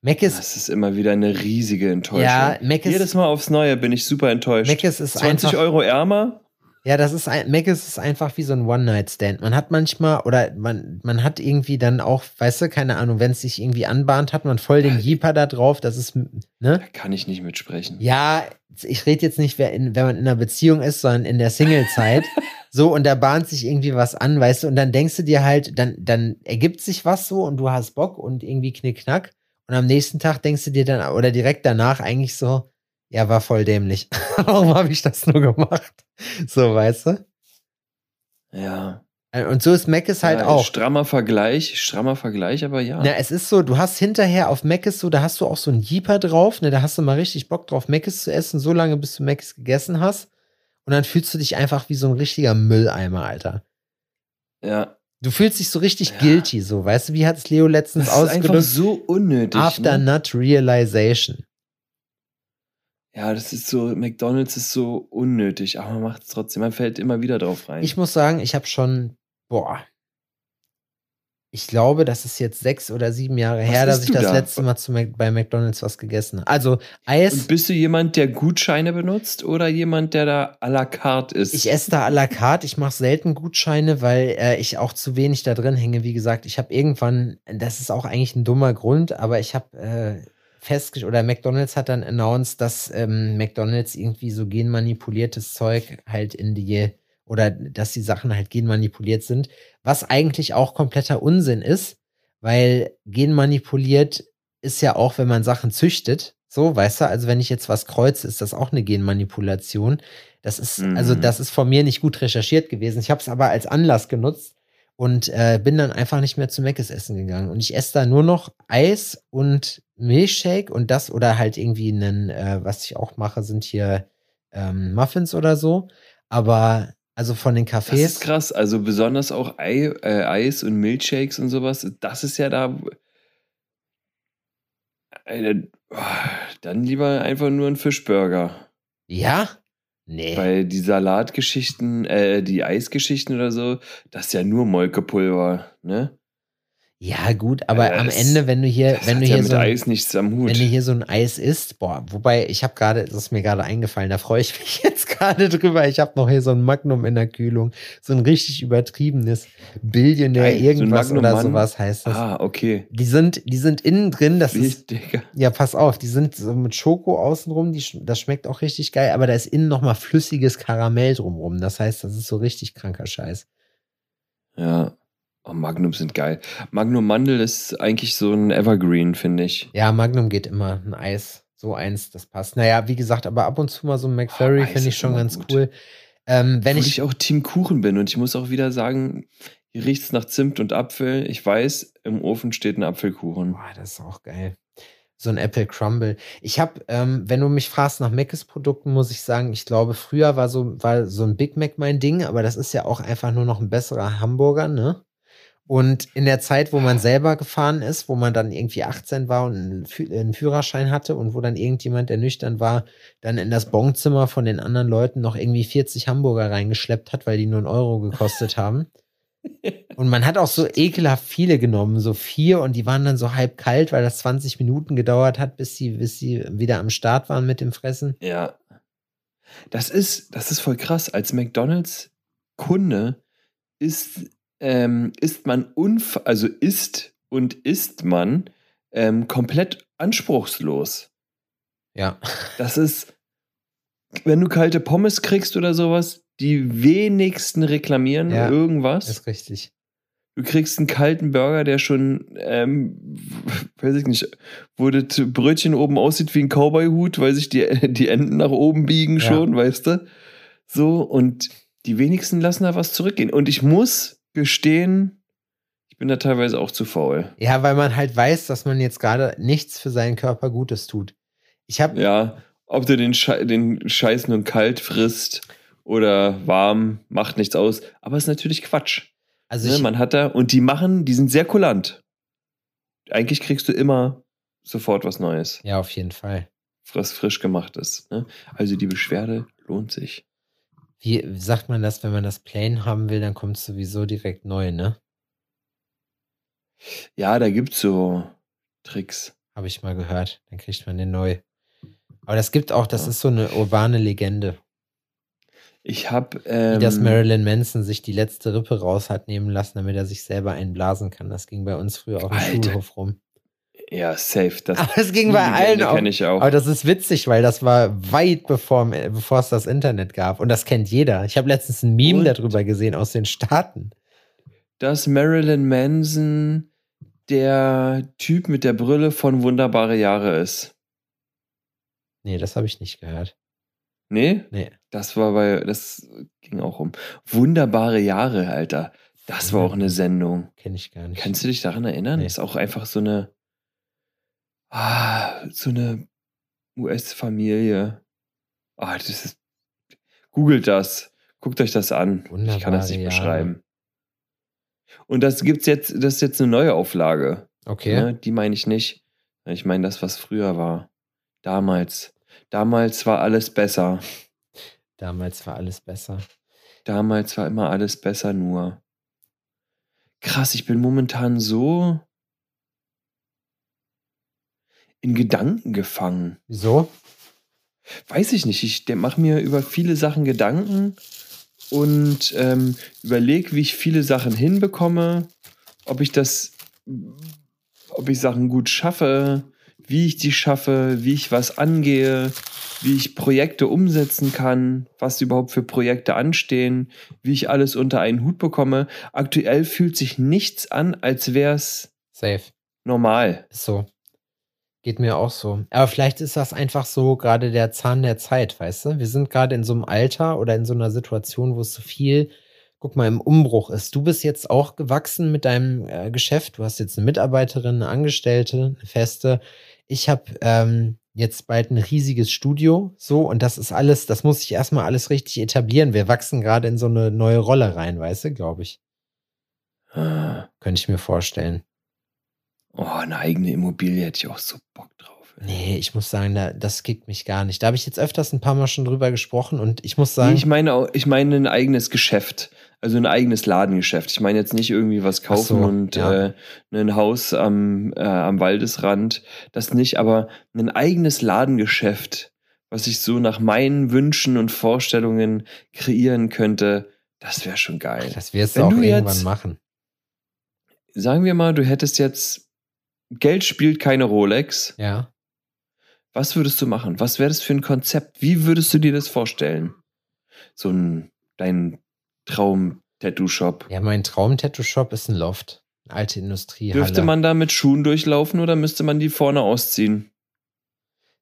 Mc's, Das ist immer wieder eine riesige Enttäuschung. ja, Mc's, Jedes Mal aufs Neue bin ich super enttäuscht. Mc's ist 20 einfach, Euro ärmer? Ja, das ist ein, Mc's ist einfach wie so ein One-Night-Stand. Man hat manchmal, oder man, man hat irgendwie dann auch, weißt du, keine Ahnung, wenn es sich irgendwie anbahnt, hat man voll den Jeeper da drauf, das ist, ne? Da kann ich nicht mitsprechen. Ja, ich rede jetzt nicht, wer in, wenn man in einer Beziehung ist, sondern in der Single-Zeit. so, und da bahnt sich irgendwie was an, weißt du, und dann denkst du dir halt, dann, dann ergibt sich was so und du hast Bock und irgendwie knickknack. Und am nächsten Tag denkst du dir dann, oder direkt danach eigentlich so, ja, war voll dämlich. Warum habe ich das nur gemacht? So, weißt du? Ja. Äh, Und so ist Mc's halt ja, auch. Strammer Vergleich, strammer Vergleich, aber ja. Na, es ist so, du hast hinterher auf Mc's so, da hast du auch so einen Jeeper drauf, ne, da hast du mal richtig Bock drauf, Mc's zu essen, so lange bis du Mc's gegessen hast. Und dann fühlst du dich einfach wie so ein richtiger Mülleimer, Alter. ja. Du fühlst dich so richtig Ja. guilty, so. Weißt du, wie hat es Leo letztens Das ist einfach ausgedrückt? so unnötig. After ne? Nut Realization. Ja, das ist so, McDonalds ist so unnötig, aber man macht es trotzdem. Man fällt immer wieder drauf rein. Ich muss sagen, ich habe schon, boah, ich glaube, das ist jetzt sechs oder sieben Jahre Was her, dass ich das da? letzte Mal zu bei McDonalds was gegessen habe. Also Eis, Und bist du jemand, der Gutscheine benutzt oder jemand, der da à la carte ist? ich esse da à la carte. Ich mache selten Gutscheine, weil äh, ich auch zu wenig da drin hänge. Wie gesagt, ich habe irgendwann, das ist auch eigentlich ein dummer Grund, aber ich habe äh, festgestellt, oder McDonalds hat dann announced, dass ähm, McDonalds irgendwie so genmanipuliertes Zeug halt in die, oder dass die Sachen halt genmanipuliert sind, was eigentlich auch kompletter Unsinn ist, weil genmanipuliert ist ja auch, wenn man Sachen züchtet. So, weißt du, also wenn ich jetzt was kreuze, ist das auch eine Genmanipulation. Das ist, Mhm. also das ist von mir nicht gut recherchiert gewesen. Ich habe es aber als Anlass genutzt und äh, bin dann einfach nicht mehr zu Meckes essen gegangen. Und ich esse da nur noch Eis und Milchshake und das oder halt irgendwie einen, äh, was ich auch mache, sind hier ähm, Muffins oder so. Aber also von den das Cafés. ist krass. Also besonders auch Ei, äh, Eis und Milchshakes und sowas. Das ist ja da. Äh, oh, dann lieber einfach nur ein Fischburger. Ja? Nee. Weil die Salatgeschichten, äh, die Eisgeschichten oder so, das ist ja nur Molkepulver, ne? Ja, gut, aber Äh, am das- Ende, wenn du hier, Das wenn du ja hier mit so ein, Eis nichts am Hut. wenn du hier so ein Eis isst, boah, wobei ich habe gerade, das ist mir gerade eingefallen, da freue ich mich jetzt gerade drüber. Ich habe noch hier so ein Magnum in der Kühlung, so ein richtig übertriebenes Billionär so ein irgendwas Magnum oder Mann. sowas heißt das. ah, okay. Die sind, die sind innen drin, das ist, Wild, Digga. ja, pass auf, die sind so mit Schoko außenrum, die, das schmeckt auch richtig geil, aber da ist innen noch mal flüssiges Karamell drumrum. Das heißt, das ist so richtig kranker Scheiß. Ja. Oh, Magnum sind geil. Magnum Mandel ist eigentlich so ein Evergreen, finde ich. Ja, Magnum geht immer. Ein Eis, so eins, das passt. Naja, wie gesagt, aber ab und zu mal so ein McFlurry Oh, finde ich schon ganz gut. cool. Ähm, wenn Obwohl ich, ich auch Team Kuchen bin und ich muss auch wieder sagen, hier riecht es nach Zimt und Apfel. Ich weiß, im Ofen steht ein Apfelkuchen. Boah, das ist auch geil. So ein Apple Crumble. Ich habe, ähm, wenn du mich fragst nach Mc's Produkten, muss ich sagen, ich glaube, früher war so, war so ein Big Mac mein Ding, aber das ist ja auch einfach nur noch ein besserer Hamburger, ne? Und in der Zeit, wo man selber gefahren ist, wo man dann irgendwie 18 war und einen, Fü- einen Führerschein hatte und wo dann irgendjemand, der nüchtern war, dann in das Bonzimmer von den anderen Leuten noch irgendwie 40 Hamburger reingeschleppt hat, weil die nur einen Euro gekostet haben. Und man hat auch so ekelhaft viele genommen, so vier, und die waren dann so halb kalt, weil das 20 Minuten gedauert hat, bis sie, bis sie wieder am Start waren mit dem Fressen. Ja. Das ist, das ist voll krass. Als McDonalds-Kunde ist, ähm, ist man unf also ist und ist man ähm, komplett anspruchslos. Ja. Das ist, wenn du kalte Pommes kriegst oder sowas, die wenigsten reklamieren Ja, irgendwas. Ist richtig. Du kriegst einen kalten Burger, der schon, ähm, weiß ich nicht, wo das Brötchen oben aussieht wie ein Cowboy-Hut, weil sich die, die Enden nach oben biegen Ja. schon, weißt du? So, und die wenigsten lassen da was zurückgehen. Und ich muss gestehen, ich bin da teilweise auch zu faul. Ja, weil man halt weiß, dass man jetzt gerade nichts für seinen Körper Gutes tut. Ich habe Ja, ob du den, Schei den Scheiß nun kalt frisst oder warm, macht nichts aus. Aber ist natürlich Quatsch. also Ne, man hat da, und die machen, die sind sehr kulant. Eigentlich kriegst du immer sofort was Neues, ja, auf jeden Fall. was frisch gemacht ist. Ne? Also die Beschwerde lohnt sich. Wie sagt man das, wenn man das plain haben will, dann kommt es sowieso direkt neu, ne? Ja, da gibt's so Tricks. Habe ich mal gehört. Dann kriegt man den neu. Aber das gibt auch, das Ja. ist so eine urbane Legende, Ich habe wie ähm, dass Marilyn Manson sich die letzte Rippe raus hat nehmen lassen, damit er sich selber einblasen kann. Das ging bei uns früher auf dem. Schulhof rum. Ja safe. Das, Aber es ging bei allen kenne ich auch. Aber das ist witzig, weil das war weit bevor, bevor es das Internet gab. Und das kennt jeder. Ich habe letztens ein Meme Und? darüber gesehen aus den Staaten. Dass Marilyn Manson der Typ mit der Brille von Wunderbare Jahre ist. Nee, das habe ich nicht gehört. Nee? Nee. Das war bei, das ging auch um wunderbare Jahre, Alter. Das war auch eine Sendung. Kenne ich gar nicht. Kannst du dich daran erinnern? Nee. Ist auch einfach so eine, ah, so eine US-Familie. Ah, das ist, googelt das. Guckt euch das an. ich kann das nicht Jahre. beschreiben. Und das gibt's jetzt, das ist jetzt eine neue Auflage. Okay. Ne? Die meine ich nicht. Ich meine das, was früher war. Damals. Damals war alles besser. Damals war alles besser. Damals war immer alles besser nur. Krass, ich bin momentan so in Gedanken gefangen. Wieso? Weiß ich nicht. Ich mache mir über viele Sachen Gedanken und ähm, überlege, wie ich viele Sachen hinbekomme, ob ich das, ob ich Sachen gut schaffe, wie ich die schaffe, wie ich was angehe, wie ich Projekte umsetzen kann, was überhaupt für Projekte anstehen, wie ich alles unter einen Hut bekomme. Aktuell fühlt sich nichts an, als wäre es normal. Ist so. Geht mir auch so. Aber vielleicht ist das einfach so gerade der Zahn der Zeit, weißt du? Wir sind gerade in so einem Alter oder in so einer Situation, wo es so viel, guck mal, im Umbruch ist. Du bist jetzt auch gewachsen mit deinem äh, Geschäft. Du hast jetzt eine Mitarbeiterin, eine Angestellte, eine Feste. Ich habe ähm, jetzt bald ein riesiges Studio, so, und das ist alles, das muss ich erstmal alles richtig etablieren. Wir wachsen gerade in so eine neue Rolle rein, weißt du, glaube ich. Könnte ich mir vorstellen. Oh, eine eigene Immobilie hätte ich auch so Bock drauf. ey. Nee, ich muss sagen, da, das kickt mich gar nicht. Da habe ich jetzt öfters ein paar Mal schon drüber gesprochen und ich muss Nee, sagen, ich meine auch, ich meine ein eigenes Geschäft. Also ein eigenes Ladengeschäft. Ich meine jetzt nicht irgendwie was Ach kaufen so, und ja. äh, ein Haus am, äh, am Waldesrand. Das nicht, aber ein eigenes Ladengeschäft, was ich so nach meinen Wünschen und Vorstellungen kreieren könnte, das wäre schon geil. das wirst Wenn du auch irgendwann jetzt- machen. Sagen wir mal, du hättest jetzt Geld spielt keine Rolex. Ja. Was würdest du machen? Was wäre das für ein Konzept? Wie würdest du dir das vorstellen? So ein dein Traum-Tattoo-Shop. Ja, mein Traum-Tattoo-Shop ist ein Loft. Eine alte Industriehalle. Dürfte man da mit Schuhen durchlaufen oder müsste man die vorne ausziehen?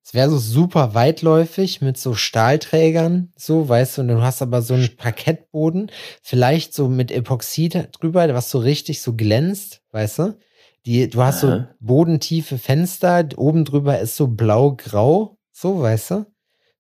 Es wäre so super weitläufig mit so Stahlträgern, so, weißt du, und du hast aber so einen Parkettboden, vielleicht so mit Epoxid drüber, was so richtig so glänzt, weißt du? Die, du hast so bodentiefe Fenster, oben drüber ist so blau-grau, so, weißt du?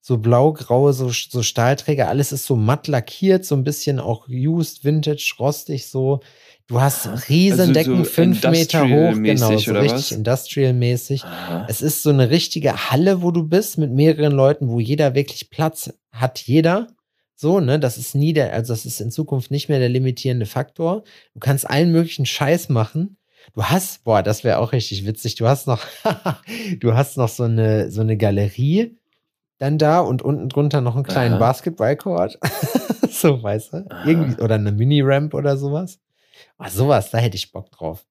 So blau-graue, so, so Stahlträger, alles ist so matt lackiert, so ein bisschen auch used, vintage, rostig, so. Du hast Riesendecken, Also so fünf Meter hoch, genau, so richtig industrial-mäßig. Es ist so eine richtige Halle, wo du bist, mit mehreren Leuten, wo jeder wirklich Platz hat, jeder. So, ne, das ist nie der, also das ist in Zukunft nicht mehr der limitierende Faktor. Du kannst allen möglichen Scheiß machen. Du hast, boah, das wäre auch richtig witzig. Du hast noch, du hast noch so eine, so eine Galerie dann da und unten drunter noch einen kleinen Aha. Basketballcourt. so, weißt du? Irgendwie, oder eine Mini-Ramp oder sowas. Oh, sowas, da hätte ich Bock drauf.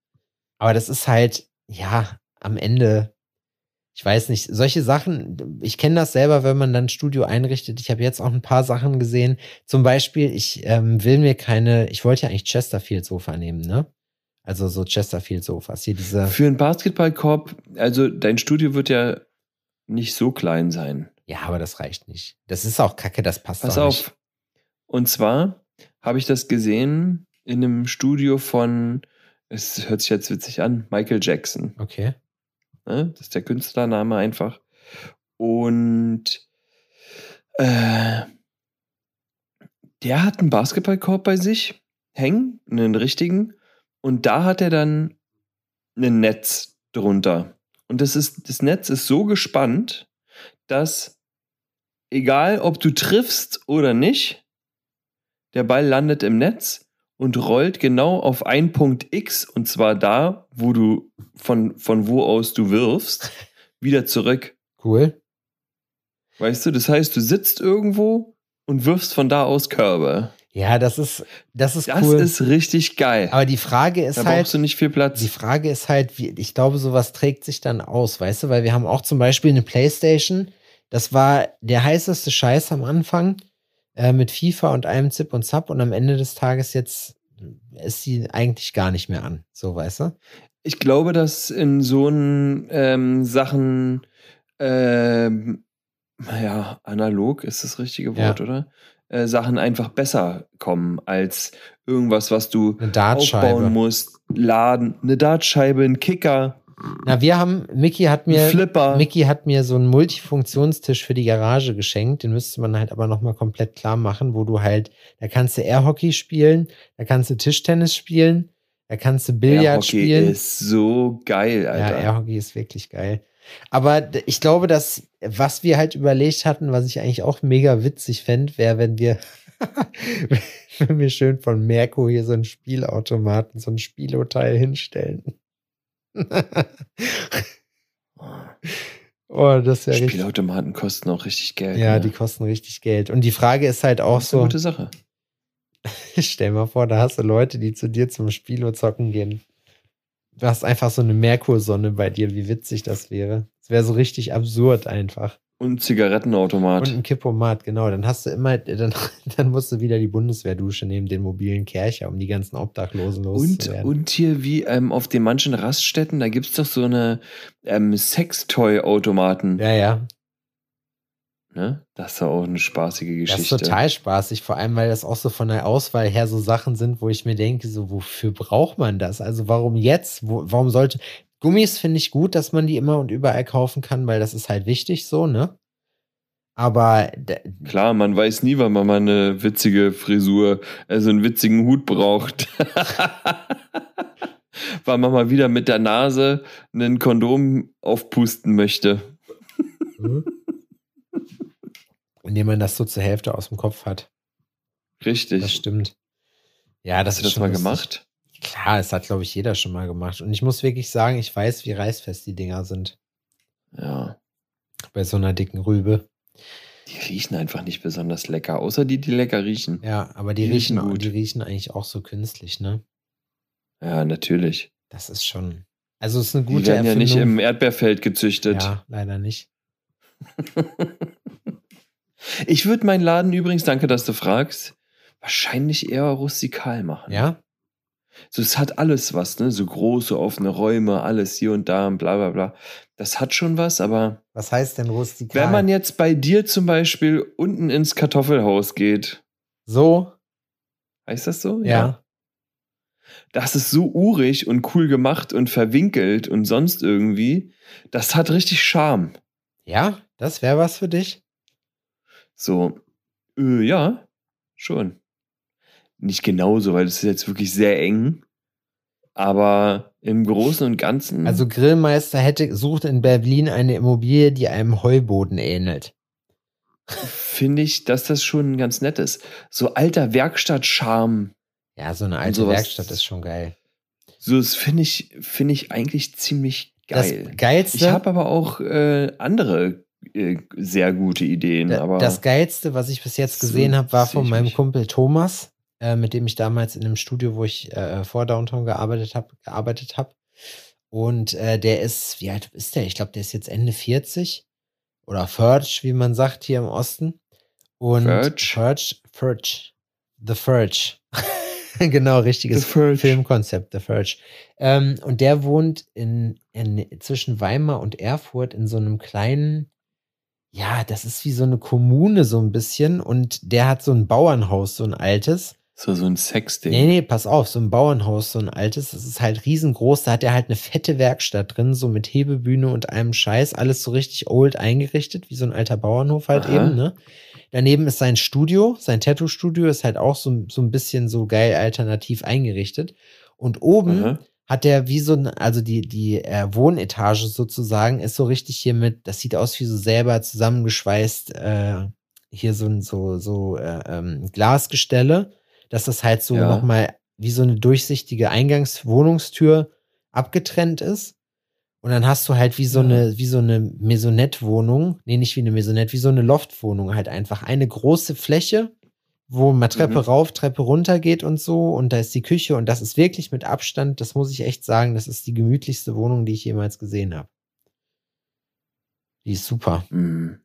Aber das ist halt, ja, am Ende, ich weiß nicht, solche Sachen, ich kenne das selber, wenn man dann ein Studio einrichtet. Ich habe jetzt auch ein paar Sachen gesehen. Zum Beispiel, ich ähm, will mir keine, ich wollte ja eigentlich Chesterfield-Sofa nehmen, ne? Also so Chesterfield-Sofas. Hier diese, Für einen Basketballkorb, also dein Studio wird ja nicht so klein sein. ja, aber das reicht nicht. Das ist auch kacke, das passt Pass auch auf. nicht. Und zwar habe ich das gesehen in einem Studio von, es hört sich jetzt witzig an, Michael Jackson. Okay. Ne? Das ist der Künstlername einfach. Und äh, der hat einen Basketballkorb bei sich hängen, einen richtigen. Und da hat er dann ein Netz drunter. Und das, ist, das Netz ist so gespannt, dass egal ob du triffst oder nicht, der Ball landet im Netz und rollt genau auf einen Punkt X, und zwar da, wo du, von, von wo aus du wirfst, wieder zurück. Cool. Weißt du, das heißt, du sitzt irgendwo und wirfst von da aus Körbe. Ja, das ist, das ist Das cool. ist richtig geil. aber die Frage ist da halt, brauchst du nicht viel Platz. Die Frage ist halt, wie, ich glaube, sowas trägt sich dann aus, weißt du, weil wir haben auch zum Beispiel eine Playstation, das war der heißeste Scheiß am Anfang äh, mit FIFA und einem Zip und Zap und am Ende des Tages jetzt ist sie eigentlich gar nicht mehr an, so weißt du? Ich glaube, dass in so ähm, Sachen ähm, naja, analog ist das richtige Wort, ja. oder? Äh, Sachen einfach besser kommen als irgendwas, was du aufbauen musst, laden, eine Dartscheibe, ein Kicker. Na, wir haben, Mickey hat mir, Flipper. Mickey hat mir so einen Multifunktionstisch für die Garage geschenkt. Den müsste man halt aber nochmal komplett klar machen, wo du halt, da kannst du Airhockey spielen, da kannst du Tischtennis spielen, da kannst du Billard Airhockey spielen. ist so geil, Alter. Ja, Airhockey ist wirklich geil. Aber ich glaube, dass, was wir halt überlegt hatten, was ich eigentlich auch mega witzig fände, wäre, wenn wir, wenn wir schön von Merko hier so einen Spielautomaten, so ein Spielhotel hinstellen. oh, das wäre Spielautomaten richtig. kosten auch richtig Geld. Ja, ne? die kosten richtig Geld. Und die Frage ist halt auch das ist so. Eine gute Sache. Stell mal vor, da hast du Leute, die zu dir zum Spielo zocken gehen. Du hast einfach so eine Merkursonne bei dir, wie witzig das wäre. Das wäre so richtig absurd einfach. Und Zigarettenautomat. Und ein Kippomat, genau. Dann hast du immer, dann, dann musst du wieder die Bundeswehrdusche nehmen, den mobilen Kercher, um die ganzen Obdachlosen loszuwerden. Und, und hier wie ähm, auf den manchen Raststätten, da gibt es doch so eine ähm, Sextoy-Automaten. Ja, ja. Ne? Das ist auch eine spaßige Geschichte. Das ist total spaßig, vor allem, weil das auch so von der Auswahl her so Sachen sind, wo ich mir denke, so, wofür braucht man das? Also warum jetzt? Wo, warum sollte. Gummis finde ich gut, dass man die immer und überall kaufen kann, weil das ist halt wichtig so, ne? Aber klar, man weiß nie, wann man mal eine witzige Frisur, also einen witzigen Hut braucht. weil man mal wieder mit der Nase einen Kondom aufpusten möchte. Mhm indem man das so zur Hälfte aus dem Kopf hat. Richtig. Das stimmt. Ja, das Hast du das mal gemacht? Klar, das hat, glaube ich, jeder schon mal gemacht. Und ich muss wirklich sagen, ich weiß, wie reißfest die Dinger sind. Ja. Bei so einer dicken Rübe. Die riechen einfach nicht besonders lecker, außer die, die lecker riechen. Ja, aber die, die riechen, riechen gut. die riechen eigentlich auch so künstlich, ne? Ja, natürlich. Das ist schon. Also es ist eine gute Die werden Erfindung. ja nicht im Erdbeerfeld gezüchtet. Ja, leider nicht. Ich würde meinen Laden übrigens, danke, dass du fragst, wahrscheinlich eher rustikal machen. Ja? So, es hat alles was, ne? So große, offene Räume, alles hier und da und bla bla bla. Das hat schon was, aber. Was heißt denn rustikal? Wenn man jetzt bei dir zum Beispiel unten ins Kartoffelhaus geht. So? Heißt das so? Ja. ja. Das ist so urig und cool gemacht und verwinkelt und sonst irgendwie. Das hat richtig Charme. Ja, das wäre was für dich. So, äh, ja, schon. Nicht genauso, weil es ist jetzt wirklich sehr eng. Aber im Großen und Ganzen. Also Grillmeister hätte sucht in Berlin eine Immobilie, die einem Heuboden ähnelt. Finde ich, dass das schon ganz nett ist. So alter Werkstatt-Charme. Ja, so eine alte Werkstatt ist schon geil. So, das finde ich, finde ich eigentlich ziemlich geil. Das Geilste. Ich habe aber auch äh, andere sehr gute Ideen. Aber das Geilste, was ich bis jetzt gesehen habe, war von meinem Kumpel Thomas, äh, mit dem ich damals in einem Studio, wo ich äh, vor Downtown gearbeitet habe, gearbeitet habe. Und äh, der ist, wie alt ist der? Ich glaube, der ist jetzt Ende 40 oder Verge, wie man sagt hier im Osten. Und? Verge, Verge. The Verge. genau, richtiges Filmkonzept, The Verge. Ähm, und der wohnt in, in, zwischen Weimar und Erfurt in so einem kleinen ja, das ist wie so eine Kommune so ein bisschen und der hat so ein Bauernhaus, so ein altes. So, so ein Sexding. Nee, nee, pass auf, so ein Bauernhaus, so ein altes, das ist halt riesengroß, da hat er halt eine fette Werkstatt drin, so mit Hebebühne und einem Scheiß, alles so richtig old eingerichtet, wie so ein alter Bauernhof halt Aha. eben, ne? Daneben ist sein Studio, sein Tattoo-Studio ist halt auch so, so ein bisschen so geil alternativ eingerichtet. Und oben Aha hat der wie so ein, also die, die äh, Wohnetage sozusagen ist so richtig hier mit, das sieht aus wie so selber zusammengeschweißt, äh, hier so ein so, so äh, ähm, Glasgestelle, dass das halt so ja. nochmal wie so eine durchsichtige Eingangswohnungstür abgetrennt ist. Und dann hast du halt wie so ja. eine, wie so eine Maisonette-Wohnung, nee, nicht wie eine Maisonette, wie so eine Loftwohnung halt einfach. Eine große Fläche wo man Treppe mhm. rauf, Treppe runter geht und so. Und da ist die Küche und das ist wirklich mit Abstand, das muss ich echt sagen, das ist die gemütlichste Wohnung, die ich jemals gesehen habe. Die ist super. Mhm.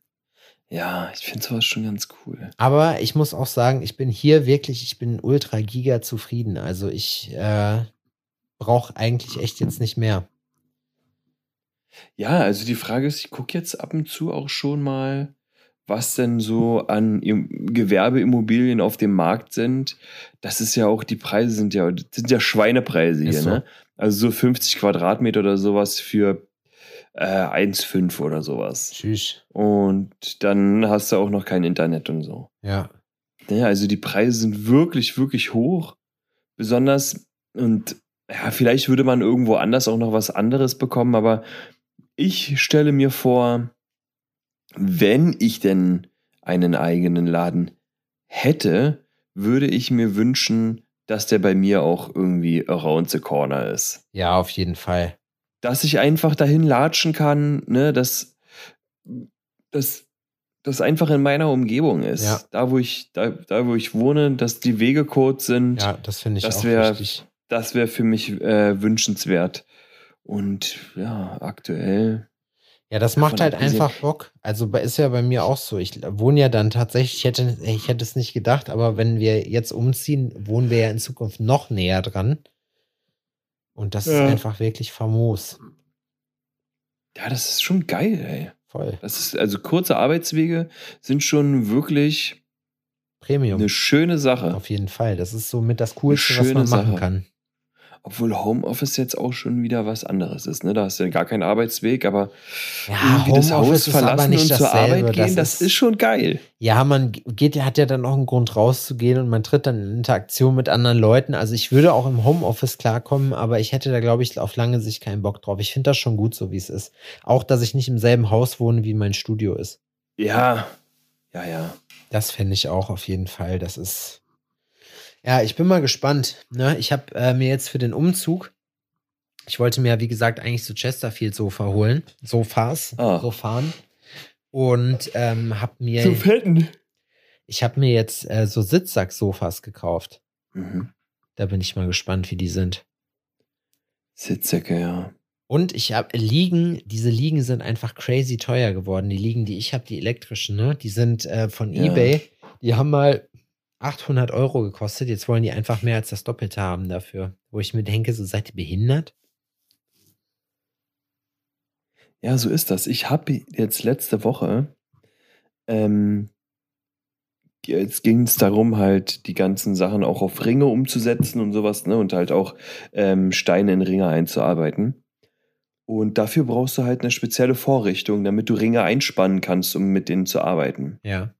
Ja, ich finde sowas schon ganz cool. Aber ich muss auch sagen, ich bin hier wirklich, ich bin ultra giga zufrieden. Also ich äh, brauche eigentlich echt jetzt nicht mehr. Ja, also die Frage ist, ich gucke jetzt ab und zu auch schon mal was denn so an Im- Gewerbeimmobilien auf dem Markt sind, das ist ja auch, die Preise sind ja, sind ja Schweinepreise Ist hier, so. ne? Also so 50 Quadratmeter oder sowas für äh, 1,5 oder sowas. Tschüss. Und dann hast du auch noch kein Internet und so. Ja. Ja, also die Preise sind wirklich, wirklich hoch. Besonders, und ja, vielleicht würde man irgendwo anders auch noch was anderes bekommen, aber ich stelle mir vor, wenn ich denn einen eigenen Laden hätte, würde ich mir wünschen, dass der bei mir auch irgendwie around the corner ist. Ja, auf jeden Fall. Dass ich einfach dahin latschen kann, ne, dass, dass das einfach in meiner Umgebung ist. Ja. Da, wo ich, da, da, wo ich wohne, dass die Wege kurz sind. Ja, das finde ich Das auch wär- wichtig. Das wäre für mich äh, wünschenswert. Und ja, aktuell. Ja, das macht halt einfach Bock. Also ist ja bei mir auch so. Ich wohne ja dann tatsächlich, ich hätte, ich hätte es nicht gedacht, aber wenn wir jetzt umziehen, wohnen wir ja in Zukunft noch näher dran. Und das Ja. ist einfach wirklich famos. Ja, das ist schon geil, ey. Voll. Das ist, also kurze Arbeitswege sind schon wirklich Premium. eine schöne Sache. Auf jeden Fall. Das ist somit das Coolste, was schöne man machen Sache. kann. Obwohl Homeoffice jetzt auch schon wieder was anderes ist. Ne? Da hast du ja gar keinen Arbeitsweg, aber Ja, irgendwie das Homeoffice Haus ist aber verlassen nicht und zur. Arbeit gehen, das, ist, schon geil. Ja, man geht, hat ja dann auch einen Grund rauszugehen und man tritt dann in Interaktion mit anderen Leuten. Also ich würde auch im Homeoffice klarkommen, aber ich hätte da, glaube ich, auf lange Sicht keinen Bock drauf. Ich finde das schon gut, so wie es ist. Auch, dass ich nicht im selben Haus wohne, wie mein Studio ist. Ja, ja, ja. Das fände ich auch auf jeden Fall. Das ist. Ja, ich bin mal gespannt. Ne? Ich habe äh, mir jetzt für den Umzug, ich wollte mir ja, wie gesagt, eigentlich so Chesterfield-Sofa holen. Sofas. Ah. Sofan. Und ähm, habe mir. Zu fetten. Ich habe mir jetzt äh, so Sitzsack-Sofas gekauft. Mhm. Da bin ich mal gespannt, wie die sind. Sitzsäcke, ja. Und ich habe Liegen, diese Liegen sind einfach crazy teuer geworden. Die Liegen, die ich habe, die elektrischen, ne? Die sind äh, von Ja. eBay. Die haben mal 800 Euro gekostet. Jetzt wollen die einfach mehr als das Doppelte haben dafür. Wo ich mir denke, so seid ihr behindert? Ja, so ist das. Ich habe jetzt letzte Woche, ähm, jetzt ging es darum, halt die ganzen Sachen auch auf Ringe umzusetzen und sowas, ne? Und halt auch ähm, Steine in Ringe einzuarbeiten. Und dafür brauchst du halt eine spezielle Vorrichtung, damit du Ringe einspannen kannst, um mit denen zu arbeiten. Ja.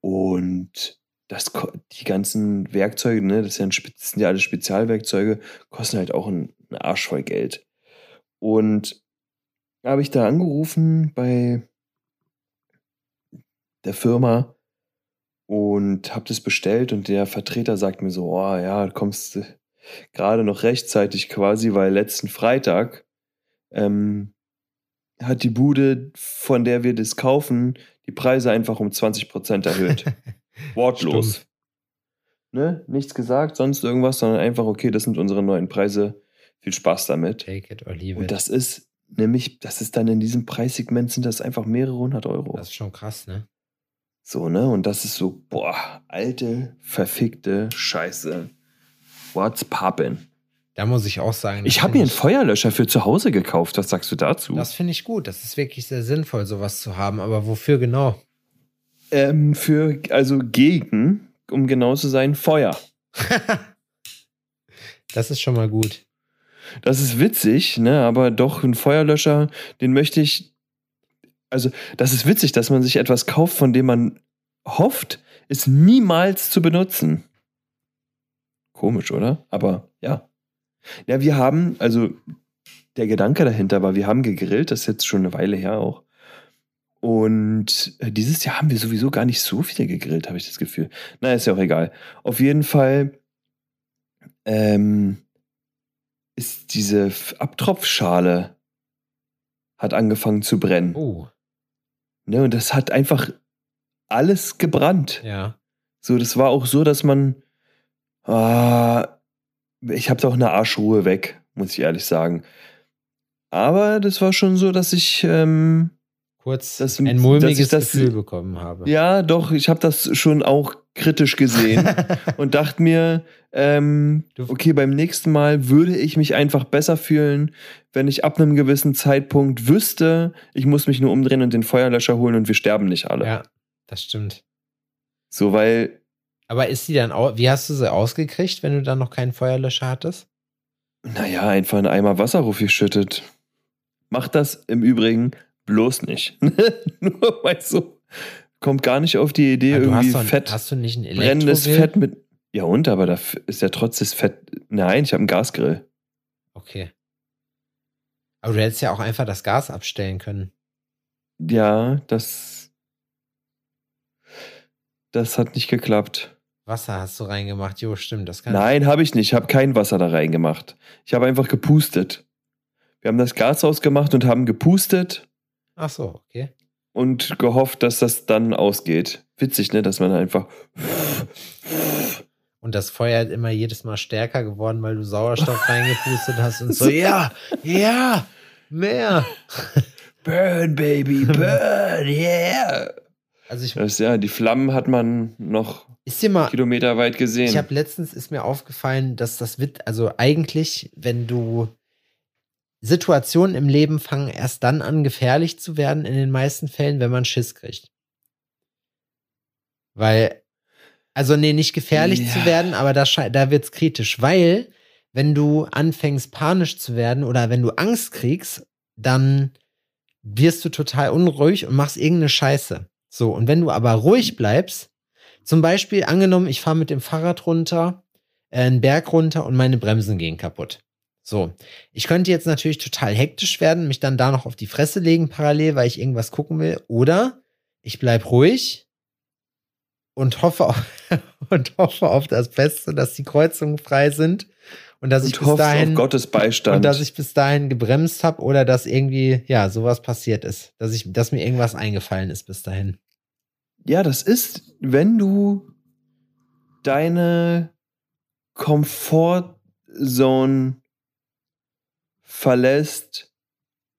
Und das, die ganzen Werkzeuge, ne, das, sind ja alle Spezialwerkzeuge, kosten halt auch einen, Arsch voll Geld. Und habe ich da angerufen bei der Firma und habe das bestellt und der Vertreter sagt mir so, oh ja, du kommst äh, gerade noch rechtzeitig quasi, weil letzten Freitag ähm, hat die Bude, von der wir das kaufen, die Preise einfach um 20% erhöht. Wortlos. Ne? Nichts gesagt, sonst irgendwas, sondern einfach, okay, das sind unsere neuen Preise. Viel Spaß damit. Take it or leave Und it. das ist nämlich, das ist dann in diesem Preissegment sind das einfach mehrere hundert Euro. das ist schon krass, ne? So, ne? Und das ist so, boah, alte, verfickte Scheiße. What's poppin'? Da muss ich auch sagen. Ich habe mir einen Feuerlöscher für zu Hause gekauft. Was sagst du dazu? Das finde ich gut. Das ist wirklich sehr sinnvoll, sowas zu haben. Aber wofür genau? ähm, für, also gegen, um genau zu sein, Feuer. das ist schon mal gut. Das ist witzig, ne? Aber doch ein Feuerlöscher, den möchte ich. Also, das ist witzig, dass man sich etwas kauft, von dem man hofft, es niemals zu benutzen. Komisch, oder? Aber ja. Ja, wir haben, also der Gedanke dahinter war, wir haben gegrillt, das ist jetzt schon eine Weile her auch. Und äh, dieses Jahr haben wir sowieso gar nicht so viel gegrillt, habe ich das Gefühl. Na, ist ja auch egal. Auf jeden Fall ähm, ist diese Abtropfschale hat angefangen zu brennen. Oh, Ne, und das hat einfach alles gebrannt. ja. So, das war auch so, dass man. Ah, ich habe da auch eine Arschruhe weg, muss ich ehrlich sagen. Aber das war schon so, dass ich. Ähm, Kurz Das- ein dass mulmiges ich das- Gefühl bekommen habe. ja, doch, ich habe das schon auch kritisch gesehen und dachte mir, ähm, okay, beim nächsten Mal würde ich mich einfach besser fühlen, wenn ich ab einem gewissen Zeitpunkt wüsste, ich muss mich nur umdrehen und den Feuerlöscher holen und wir sterben nicht alle. Ja, das stimmt. So, weil, Aber ist sie dann auch, wie hast du sie ausgekriegt, wenn du dann noch keinen Feuerlöscher hattest? naja, einfach einen Eimer Wasser raufgeschüttet. Macht das im Übrigen bloß nicht. nur weil so, kommt gar nicht auf die Idee, irgendwie hast, Fett. hast du nicht ein brennendes? Fett mit. Ja, und aber da ist ja trotz des Fett. Nein, ich habe einen Gasgrill. Okay. Aber du hättest ja auch einfach das Gas abstellen können. Ja, das. Das hat nicht geklappt. Wasser hast du reingemacht. Jo, stimmt. Das kann Nein, habe ich nicht. Ich habe kein Wasser da reingemacht. Ich habe einfach gepustet. Wir haben das Gas ausgemacht und haben gepustet Ach so, okay. und gehofft, dass das dann ausgeht. Witzig, ne? Dass man einfach. Und das Feuer ist immer jedes Mal stärker geworden, weil du Sauerstoff reingepustet hast und so, ja, ja, mehr. Burn, baby, burn, yeah. Also ich, Das, ja, die Flammen hat man noch ist dir mal, kilometerweit gesehen. ich habe letztens ist mir aufgefallen, dass das wird, also eigentlich, wenn du Situationen im Leben fangen erst dann an, gefährlich zu werden, in den meisten Fällen, wenn man Schiss kriegt. Weil, also nee, nicht gefährlich Ja. zu werden, aber da, da wird's kritisch, weil wenn du anfängst panisch zu werden oder wenn du Angst kriegst, dann wirst du total unruhig und machst irgendeine Scheiße. So, und wenn du aber ruhig bleibst, zum Beispiel angenommen, ich fahre mit dem Fahrrad runter, äh, einen Berg runter und meine Bremsen gehen kaputt. So, ich könnte jetzt natürlich total hektisch werden, mich dann da noch auf die Fresse legen parallel, weil ich irgendwas gucken will. Oder ich bleib ruhig und hoffe auf, und hoffe auf das Beste, dass die Kreuzungen frei sind und dass ich und bis hoffst dahin Gottes Beistand. und dass ich bis dahin gebremst habe oder dass irgendwie ja sowas passiert ist, dass ich, dass mir irgendwas eingefallen ist bis dahin. Ja, das ist, wenn du deine Comfortzone verlässt,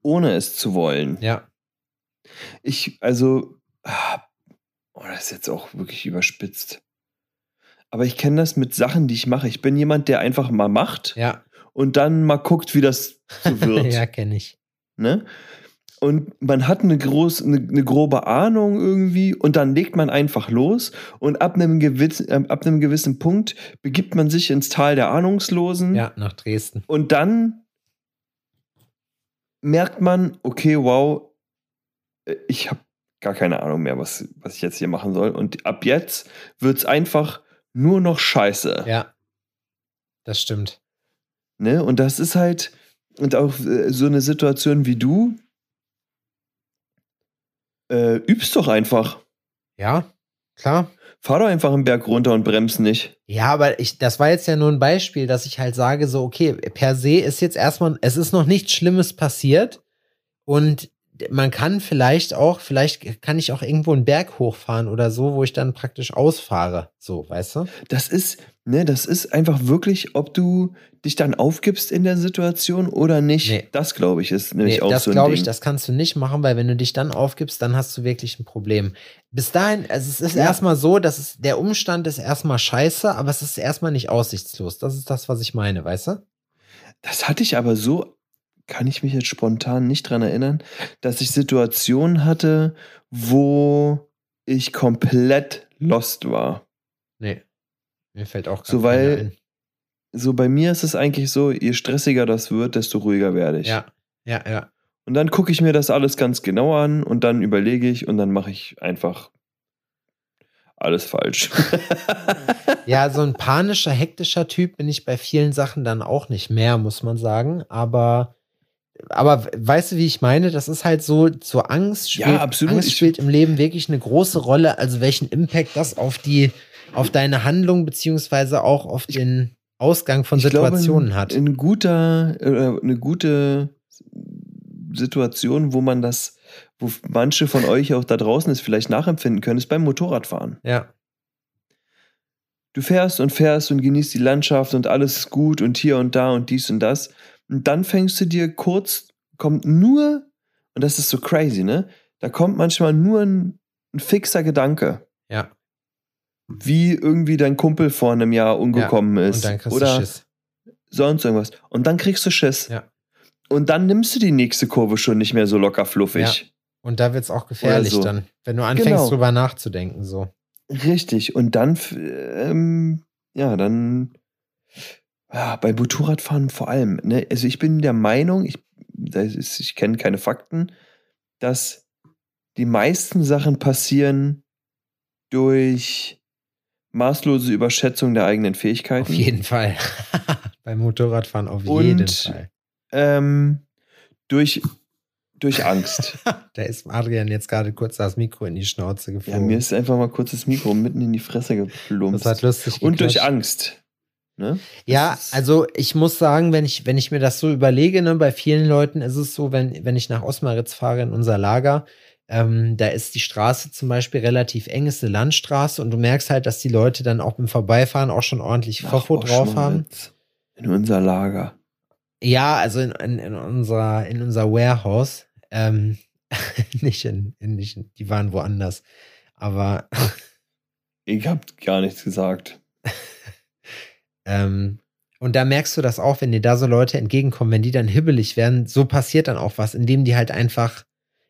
ohne es zu wollen. Ja, Ich, also, ah, oh, das ist jetzt auch wirklich überspitzt. Aber ich kenne das mit Sachen, die ich mache. Ich bin jemand, der einfach mal macht ja, und dann mal guckt, wie das so wird. ja, kenne ich. ne? Und man hat eine, groß, eine, eine grobe Ahnung irgendwie und dann legt man einfach los und ab einem, gewiss, äh, ab einem gewissen Punkt begibt man sich ins Tal der Ahnungslosen Ja, nach Dresden. und dann merkt man, okay, wow, äh, ich habe gar keine Ahnung mehr, was, was ich jetzt hier machen soll. Und ab jetzt wird's einfach nur noch scheiße. Ja, das stimmt. Ne? Und das ist halt, und auch äh, so eine Situation wie du, äh, übst doch einfach. Ja, klar. Fahr doch einfach einen Berg runter und bremst nicht. Ja, aber ich, das war jetzt ja nur ein Beispiel, dass ich halt sage, so, okay, per se ist jetzt erstmal, es ist noch nichts Schlimmes passiert und man kann vielleicht auch, vielleicht kann ich auch irgendwo einen Berg hochfahren oder so, wo ich dann praktisch ausfahre. So, weißt du? Das ist, ne, das ist einfach wirklich, ob du dich dann aufgibst in der Situation oder nicht. Nee. Das glaube ich ist nämlich Nee, auch das so ein glaube ich, das kannst du nicht machen, weil wenn du dich dann aufgibst, dann hast du wirklich ein Problem. Bis dahin, also es ist Ja. erstmal so, dass es, der Umstand ist erstmal scheiße, aber es ist erstmal nicht aussichtslos. Das ist das, was ich meine, weißt du? Das hatte ich aber so, kann ich mich jetzt spontan nicht dran erinnern, dass ich Situationen hatte, wo ich komplett lost war. Nee. Mir fällt auch So, weil- ein. So bei mir ist es eigentlich so, je stressiger das wird, desto ruhiger werde ich. Ja, ja, ja. Und dann gucke ich mir das alles ganz genau an und dann überlege ich und dann mache ich einfach alles falsch. Ja, so ein panischer, hektischer Typ bin ich bei vielen Sachen dann auch nicht mehr, muss man sagen. Aber, aber weißt du, wie ich meine? Das ist halt so, zur Angst Ja, spielt, absolut. Angst spielt im Leben wirklich eine große Rolle. Also welchen Impact das auf die, auf deine Handlung beziehungsweise auch auf den Ausgang von Ich glaube, Situationen ein, hat. Ein guter, äh, eine gute Situation, wo man das, wo manche von euch auch da draußen es vielleicht nachempfinden können, ist beim Motorradfahren. Ja, Du fährst und fährst und genießt die Landschaft und alles ist gut und hier und da und dies und das. Und dann fängst du dir kurz, kommt nur, und das ist so crazy, ne? Da kommt manchmal nur ein, ein fixer Gedanke. ja, wie irgendwie dein Kumpel vor einem Jahr umgekommen ist. Und dann kriegst oder du Schiss. sonst irgendwas. Und dann kriegst du Schiss. Ja. Und dann nimmst du die nächste Kurve schon nicht mehr so locker fluffig. Und da wird's auch gefährlich so. dann, wenn du anfängst Genau. drüber nachzudenken. So. Richtig. Und dann, ähm, ja, dann, ja, bei Motorradfahren vor allem. Ne? Also ich bin der Meinung, ich, ist, ich kenne keine Fakten, dass die meisten Sachen passieren durch maßlose Überschätzung der eigenen Fähigkeiten. Auf jeden Fall. Beim Motorradfahren auf Und- jeden Fall. Ähm, durch, durch Angst. Da ist Adrian jetzt gerade kurz das Mikro in die Schnauze ja, geflogen. mir ist einfach mal kurz das Mikro mitten in die Fresse geplumpst. das hat lustig Und durch. Angst. Ne? Ja, also ich muss sagen, wenn ich, wenn ich mir das so überlege, ne, bei vielen Leuten ist es so, wenn, wenn ich nach Osmaritz fahre in unser Lager, ähm, da ist die Straße zum Beispiel relativ eng, ist eine Landstraße und du merkst halt, dass die Leute dann auch beim Vorbeifahren auch schon ordentlich Ach, Fofo drauf haben. In unser Lager. Ja, also in, in, in, unserer, in unser Warehouse. Ähm, nicht, in, in, nicht in, die waren woanders. Aber Ich hab gar nichts gesagt. Ähm, und da merkst du das auch, wenn dir da so Leute entgegenkommen, wenn die dann hibbelig werden, so passiert dann auch was, indem die halt einfach,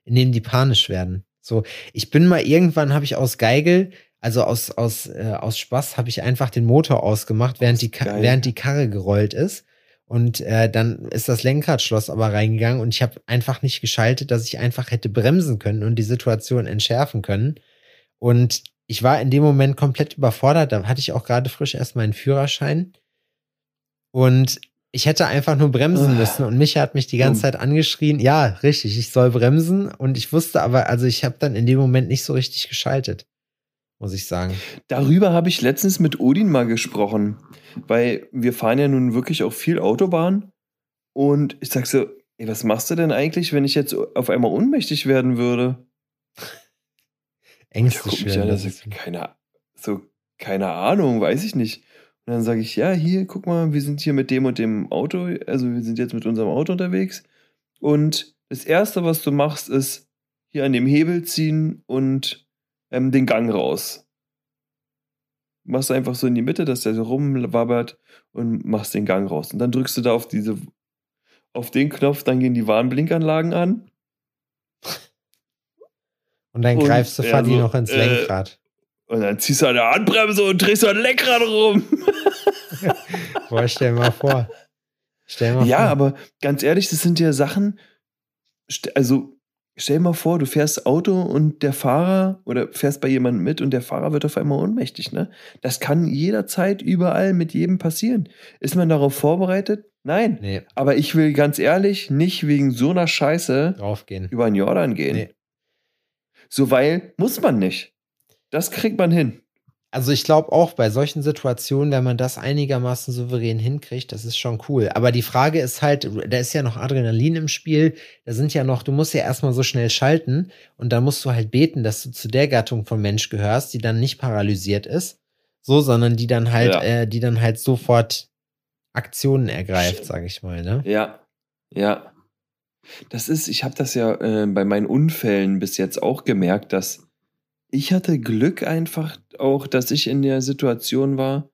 indem die panisch werden. So, ich bin mal irgendwann, habe ich aus Geigel, also aus, aus, äh, aus Spaß, habe ich einfach den Motor ausgemacht, während die, Geil. während die Karre gerollt ist. Und äh, dann ist das Lenkradschloss aber reingegangen und ich habe einfach nicht geschaltet, dass ich einfach hätte bremsen können und die Situation entschärfen können. Und ich war in dem Moment komplett überfordert. Da hatte ich auch gerade frisch erst meinen Führerschein. Und ich hätte einfach nur bremsen Ah. müssen. Und Micha hat mich die ganze Dumm. Zeit angeschrien. Ja, richtig, ich soll bremsen. Und ich wusste aber, also ich habe dann in dem Moment nicht so richtig geschaltet. Muss ich sagen. Darüber habe ich letztens mit Odin mal gesprochen, weil wir fahren ja nun wirklich auch viel Autobahn. Und ich sag so, ey, was machst du denn eigentlich, wenn ich jetzt auf einmal ohnmächtig werden würde? Ängste ist- keine, so, keine Ahnung, weiß ich nicht. Und dann sage ich, ja, hier, guck mal, wir sind hier mit dem und dem Auto, also wir sind jetzt mit unserem Auto unterwegs. Und das Erste, was du machst, ist hier an dem Hebel ziehen und ähm, den Gang raus. Machst einfach so in die Mitte, dass der so rumwabbert und machst den Gang raus. Und dann drückst du da auf diese, auf den Knopf, dann gehen die Warnblinkanlagen an. Und dann Und, greifst du ja, Fadi so, noch ins äh, Lenkrad. Und dann ziehst du an der Handbremse und drehst so ein Lenkrad rum. Boah, stell mal vor. Stell mal Ja, vor. aber ganz ehrlich, das sind ja Sachen. Also, stell dir mal vor, du fährst Auto und der Fahrer oder fährst bei jemandem mit und der Fahrer wird auf einmal ohnmächtig, ne? Das kann jederzeit überall mit jedem passieren. Ist man darauf vorbereitet? Nein. Nee, Aber ich will ganz ehrlich nicht wegen so einer Scheiße draufgehen. über den Jordan gehen. Nee. So, weil muss man nicht. Das kriegt man hin. Also ich glaube auch bei solchen Situationen, wenn man das einigermaßen souverän hinkriegt, das ist schon cool. Aber die Frage ist halt, da ist ja noch Adrenalin im Spiel, da sind ja noch, du musst ja erstmal so schnell schalten und dann musst du halt beten, dass du zu der Gattung von Mensch gehörst, die dann nicht paralysiert ist, so, sondern die dann halt, Ja. äh, die dann halt sofort Aktionen ergreift, sag ich mal, ne? Ja, ja. Das ist, ich habe das ja äh, bei meinen Unfällen bis jetzt auch gemerkt, dass ich hatte Glück einfach auch, dass ich in der Situation war,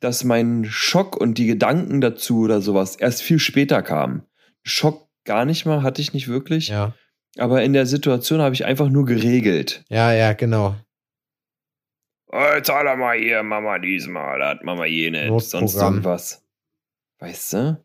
dass mein Schock und die Gedanken dazu oder sowas erst viel später kamen. Schock gar nicht mal, hatte ich nicht wirklich. Ja, Aber in der Situation habe ich einfach nur geregelt. ja, ja, genau. Oh, jetzt hat er mal hier, Mama diesmal, hat Mama jenes, sonst irgendwas. Weißt du?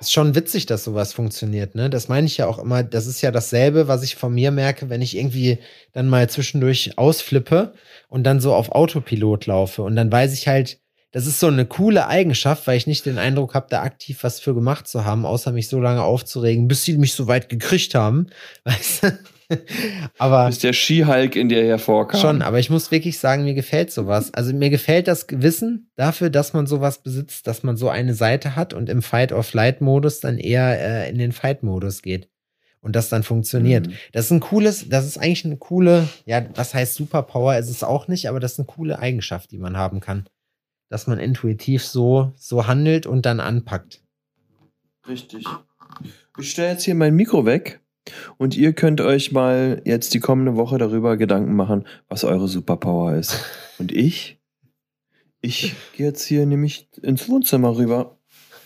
Ist schon witzig, dass sowas funktioniert, ne? Das meine ich ja auch immer. Das ist ja dasselbe, was ich von mir merke, wenn ich irgendwie dann mal zwischendurch ausflippe und dann so auf Autopilot laufe. Und dann weiß ich halt, das ist so eine coole Eigenschaft, weil ich nicht den Eindruck habe, da aktiv was für gemacht zu haben, außer mich so lange aufzuregen, bis sie mich so weit gekriegt haben. Weißt du? Aber Bis der Skihulk in dir hervorkam. Schon, aber ich muss wirklich sagen, mir gefällt sowas. Also mir gefällt das Wissen dafür, dass man sowas besitzt, dass man so eine Seite hat und im Fight-or-Flight-Modus dann eher äh, in den Fight-Modus geht. Und das dann funktioniert. Mhm. Das ist ein cooles, das ist eigentlich eine coole, ja, was heißt Superpower ist es auch nicht, aber das ist eine coole Eigenschaft, die man haben kann. Dass man intuitiv so, so handelt und dann anpackt. Richtig. Ich stelle jetzt hier mein Mikro weg, Und ihr könnt euch mal jetzt die kommende Woche darüber Gedanken machen, was eure Superpower ist. Und ich? Ich gehe jetzt hier nämlich ins Wohnzimmer rüber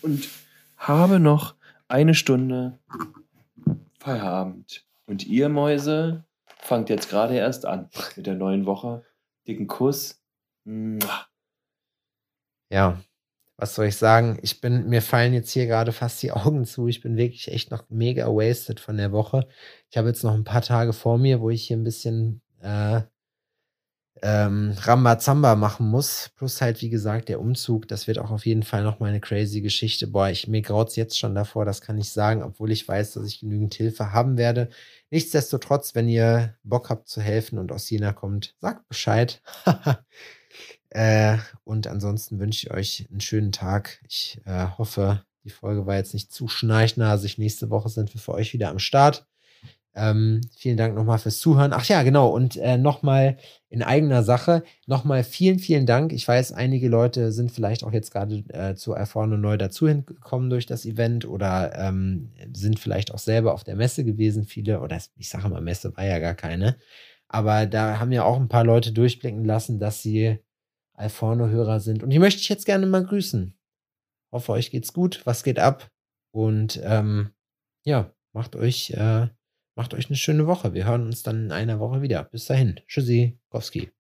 und habe noch eine Stunde Feierabend. Und ihr Mäuse fangt jetzt gerade erst an mit der neuen Woche. Dicken Kuss. Ja, was soll ich sagen? Ich bin, mir fallen jetzt hier gerade fast die Augen zu. Ich bin wirklich echt noch mega wasted von der Woche. Ich habe jetzt noch ein paar Tage vor mir, wo ich hier ein bisschen äh, ähm, Rambazamba machen muss. Plus halt, wie gesagt, der Umzug. Das wird auch auf jeden Fall noch mal eine crazy Geschichte. Boah, ich, mir graut's jetzt schon davor, das kann ich sagen, obwohl ich weiß, dass ich genügend Hilfe haben werde. Nichtsdestotrotz, wenn ihr Bock habt zu helfen und aus Jena kommt, sagt Bescheid. Äh, und ansonsten wünsche ich euch einen schönen Tag. Ich äh, hoffe, die Folge war jetzt nicht zu schnarchnasig. Nächste Woche sind wir für euch wieder am Start. Ähm, vielen Dank nochmal fürs Zuhören. Ach ja, genau. Und äh, nochmal in eigener Sache, nochmal vielen, vielen Dank. Ich weiß, einige Leute sind vielleicht auch jetzt gerade äh, zu Erfahren und neu dazugekommen durch das Event oder ähm, sind vielleicht auch selber auf der Messe gewesen. Viele, oder ich sage mal, Messe war ja gar keine. Aber da haben ja auch ein paar Leute durchblicken lassen, dass sie Alforno-Hörer sind. Und die möchte ich jetzt gerne mal grüßen. Hoffe, euch geht's gut. Was geht ab? Und ähm, ja, macht euch, äh, macht euch eine schöne Woche. Wir hören uns dann in einer Woche wieder. Bis dahin. Tschüssi. Kowski.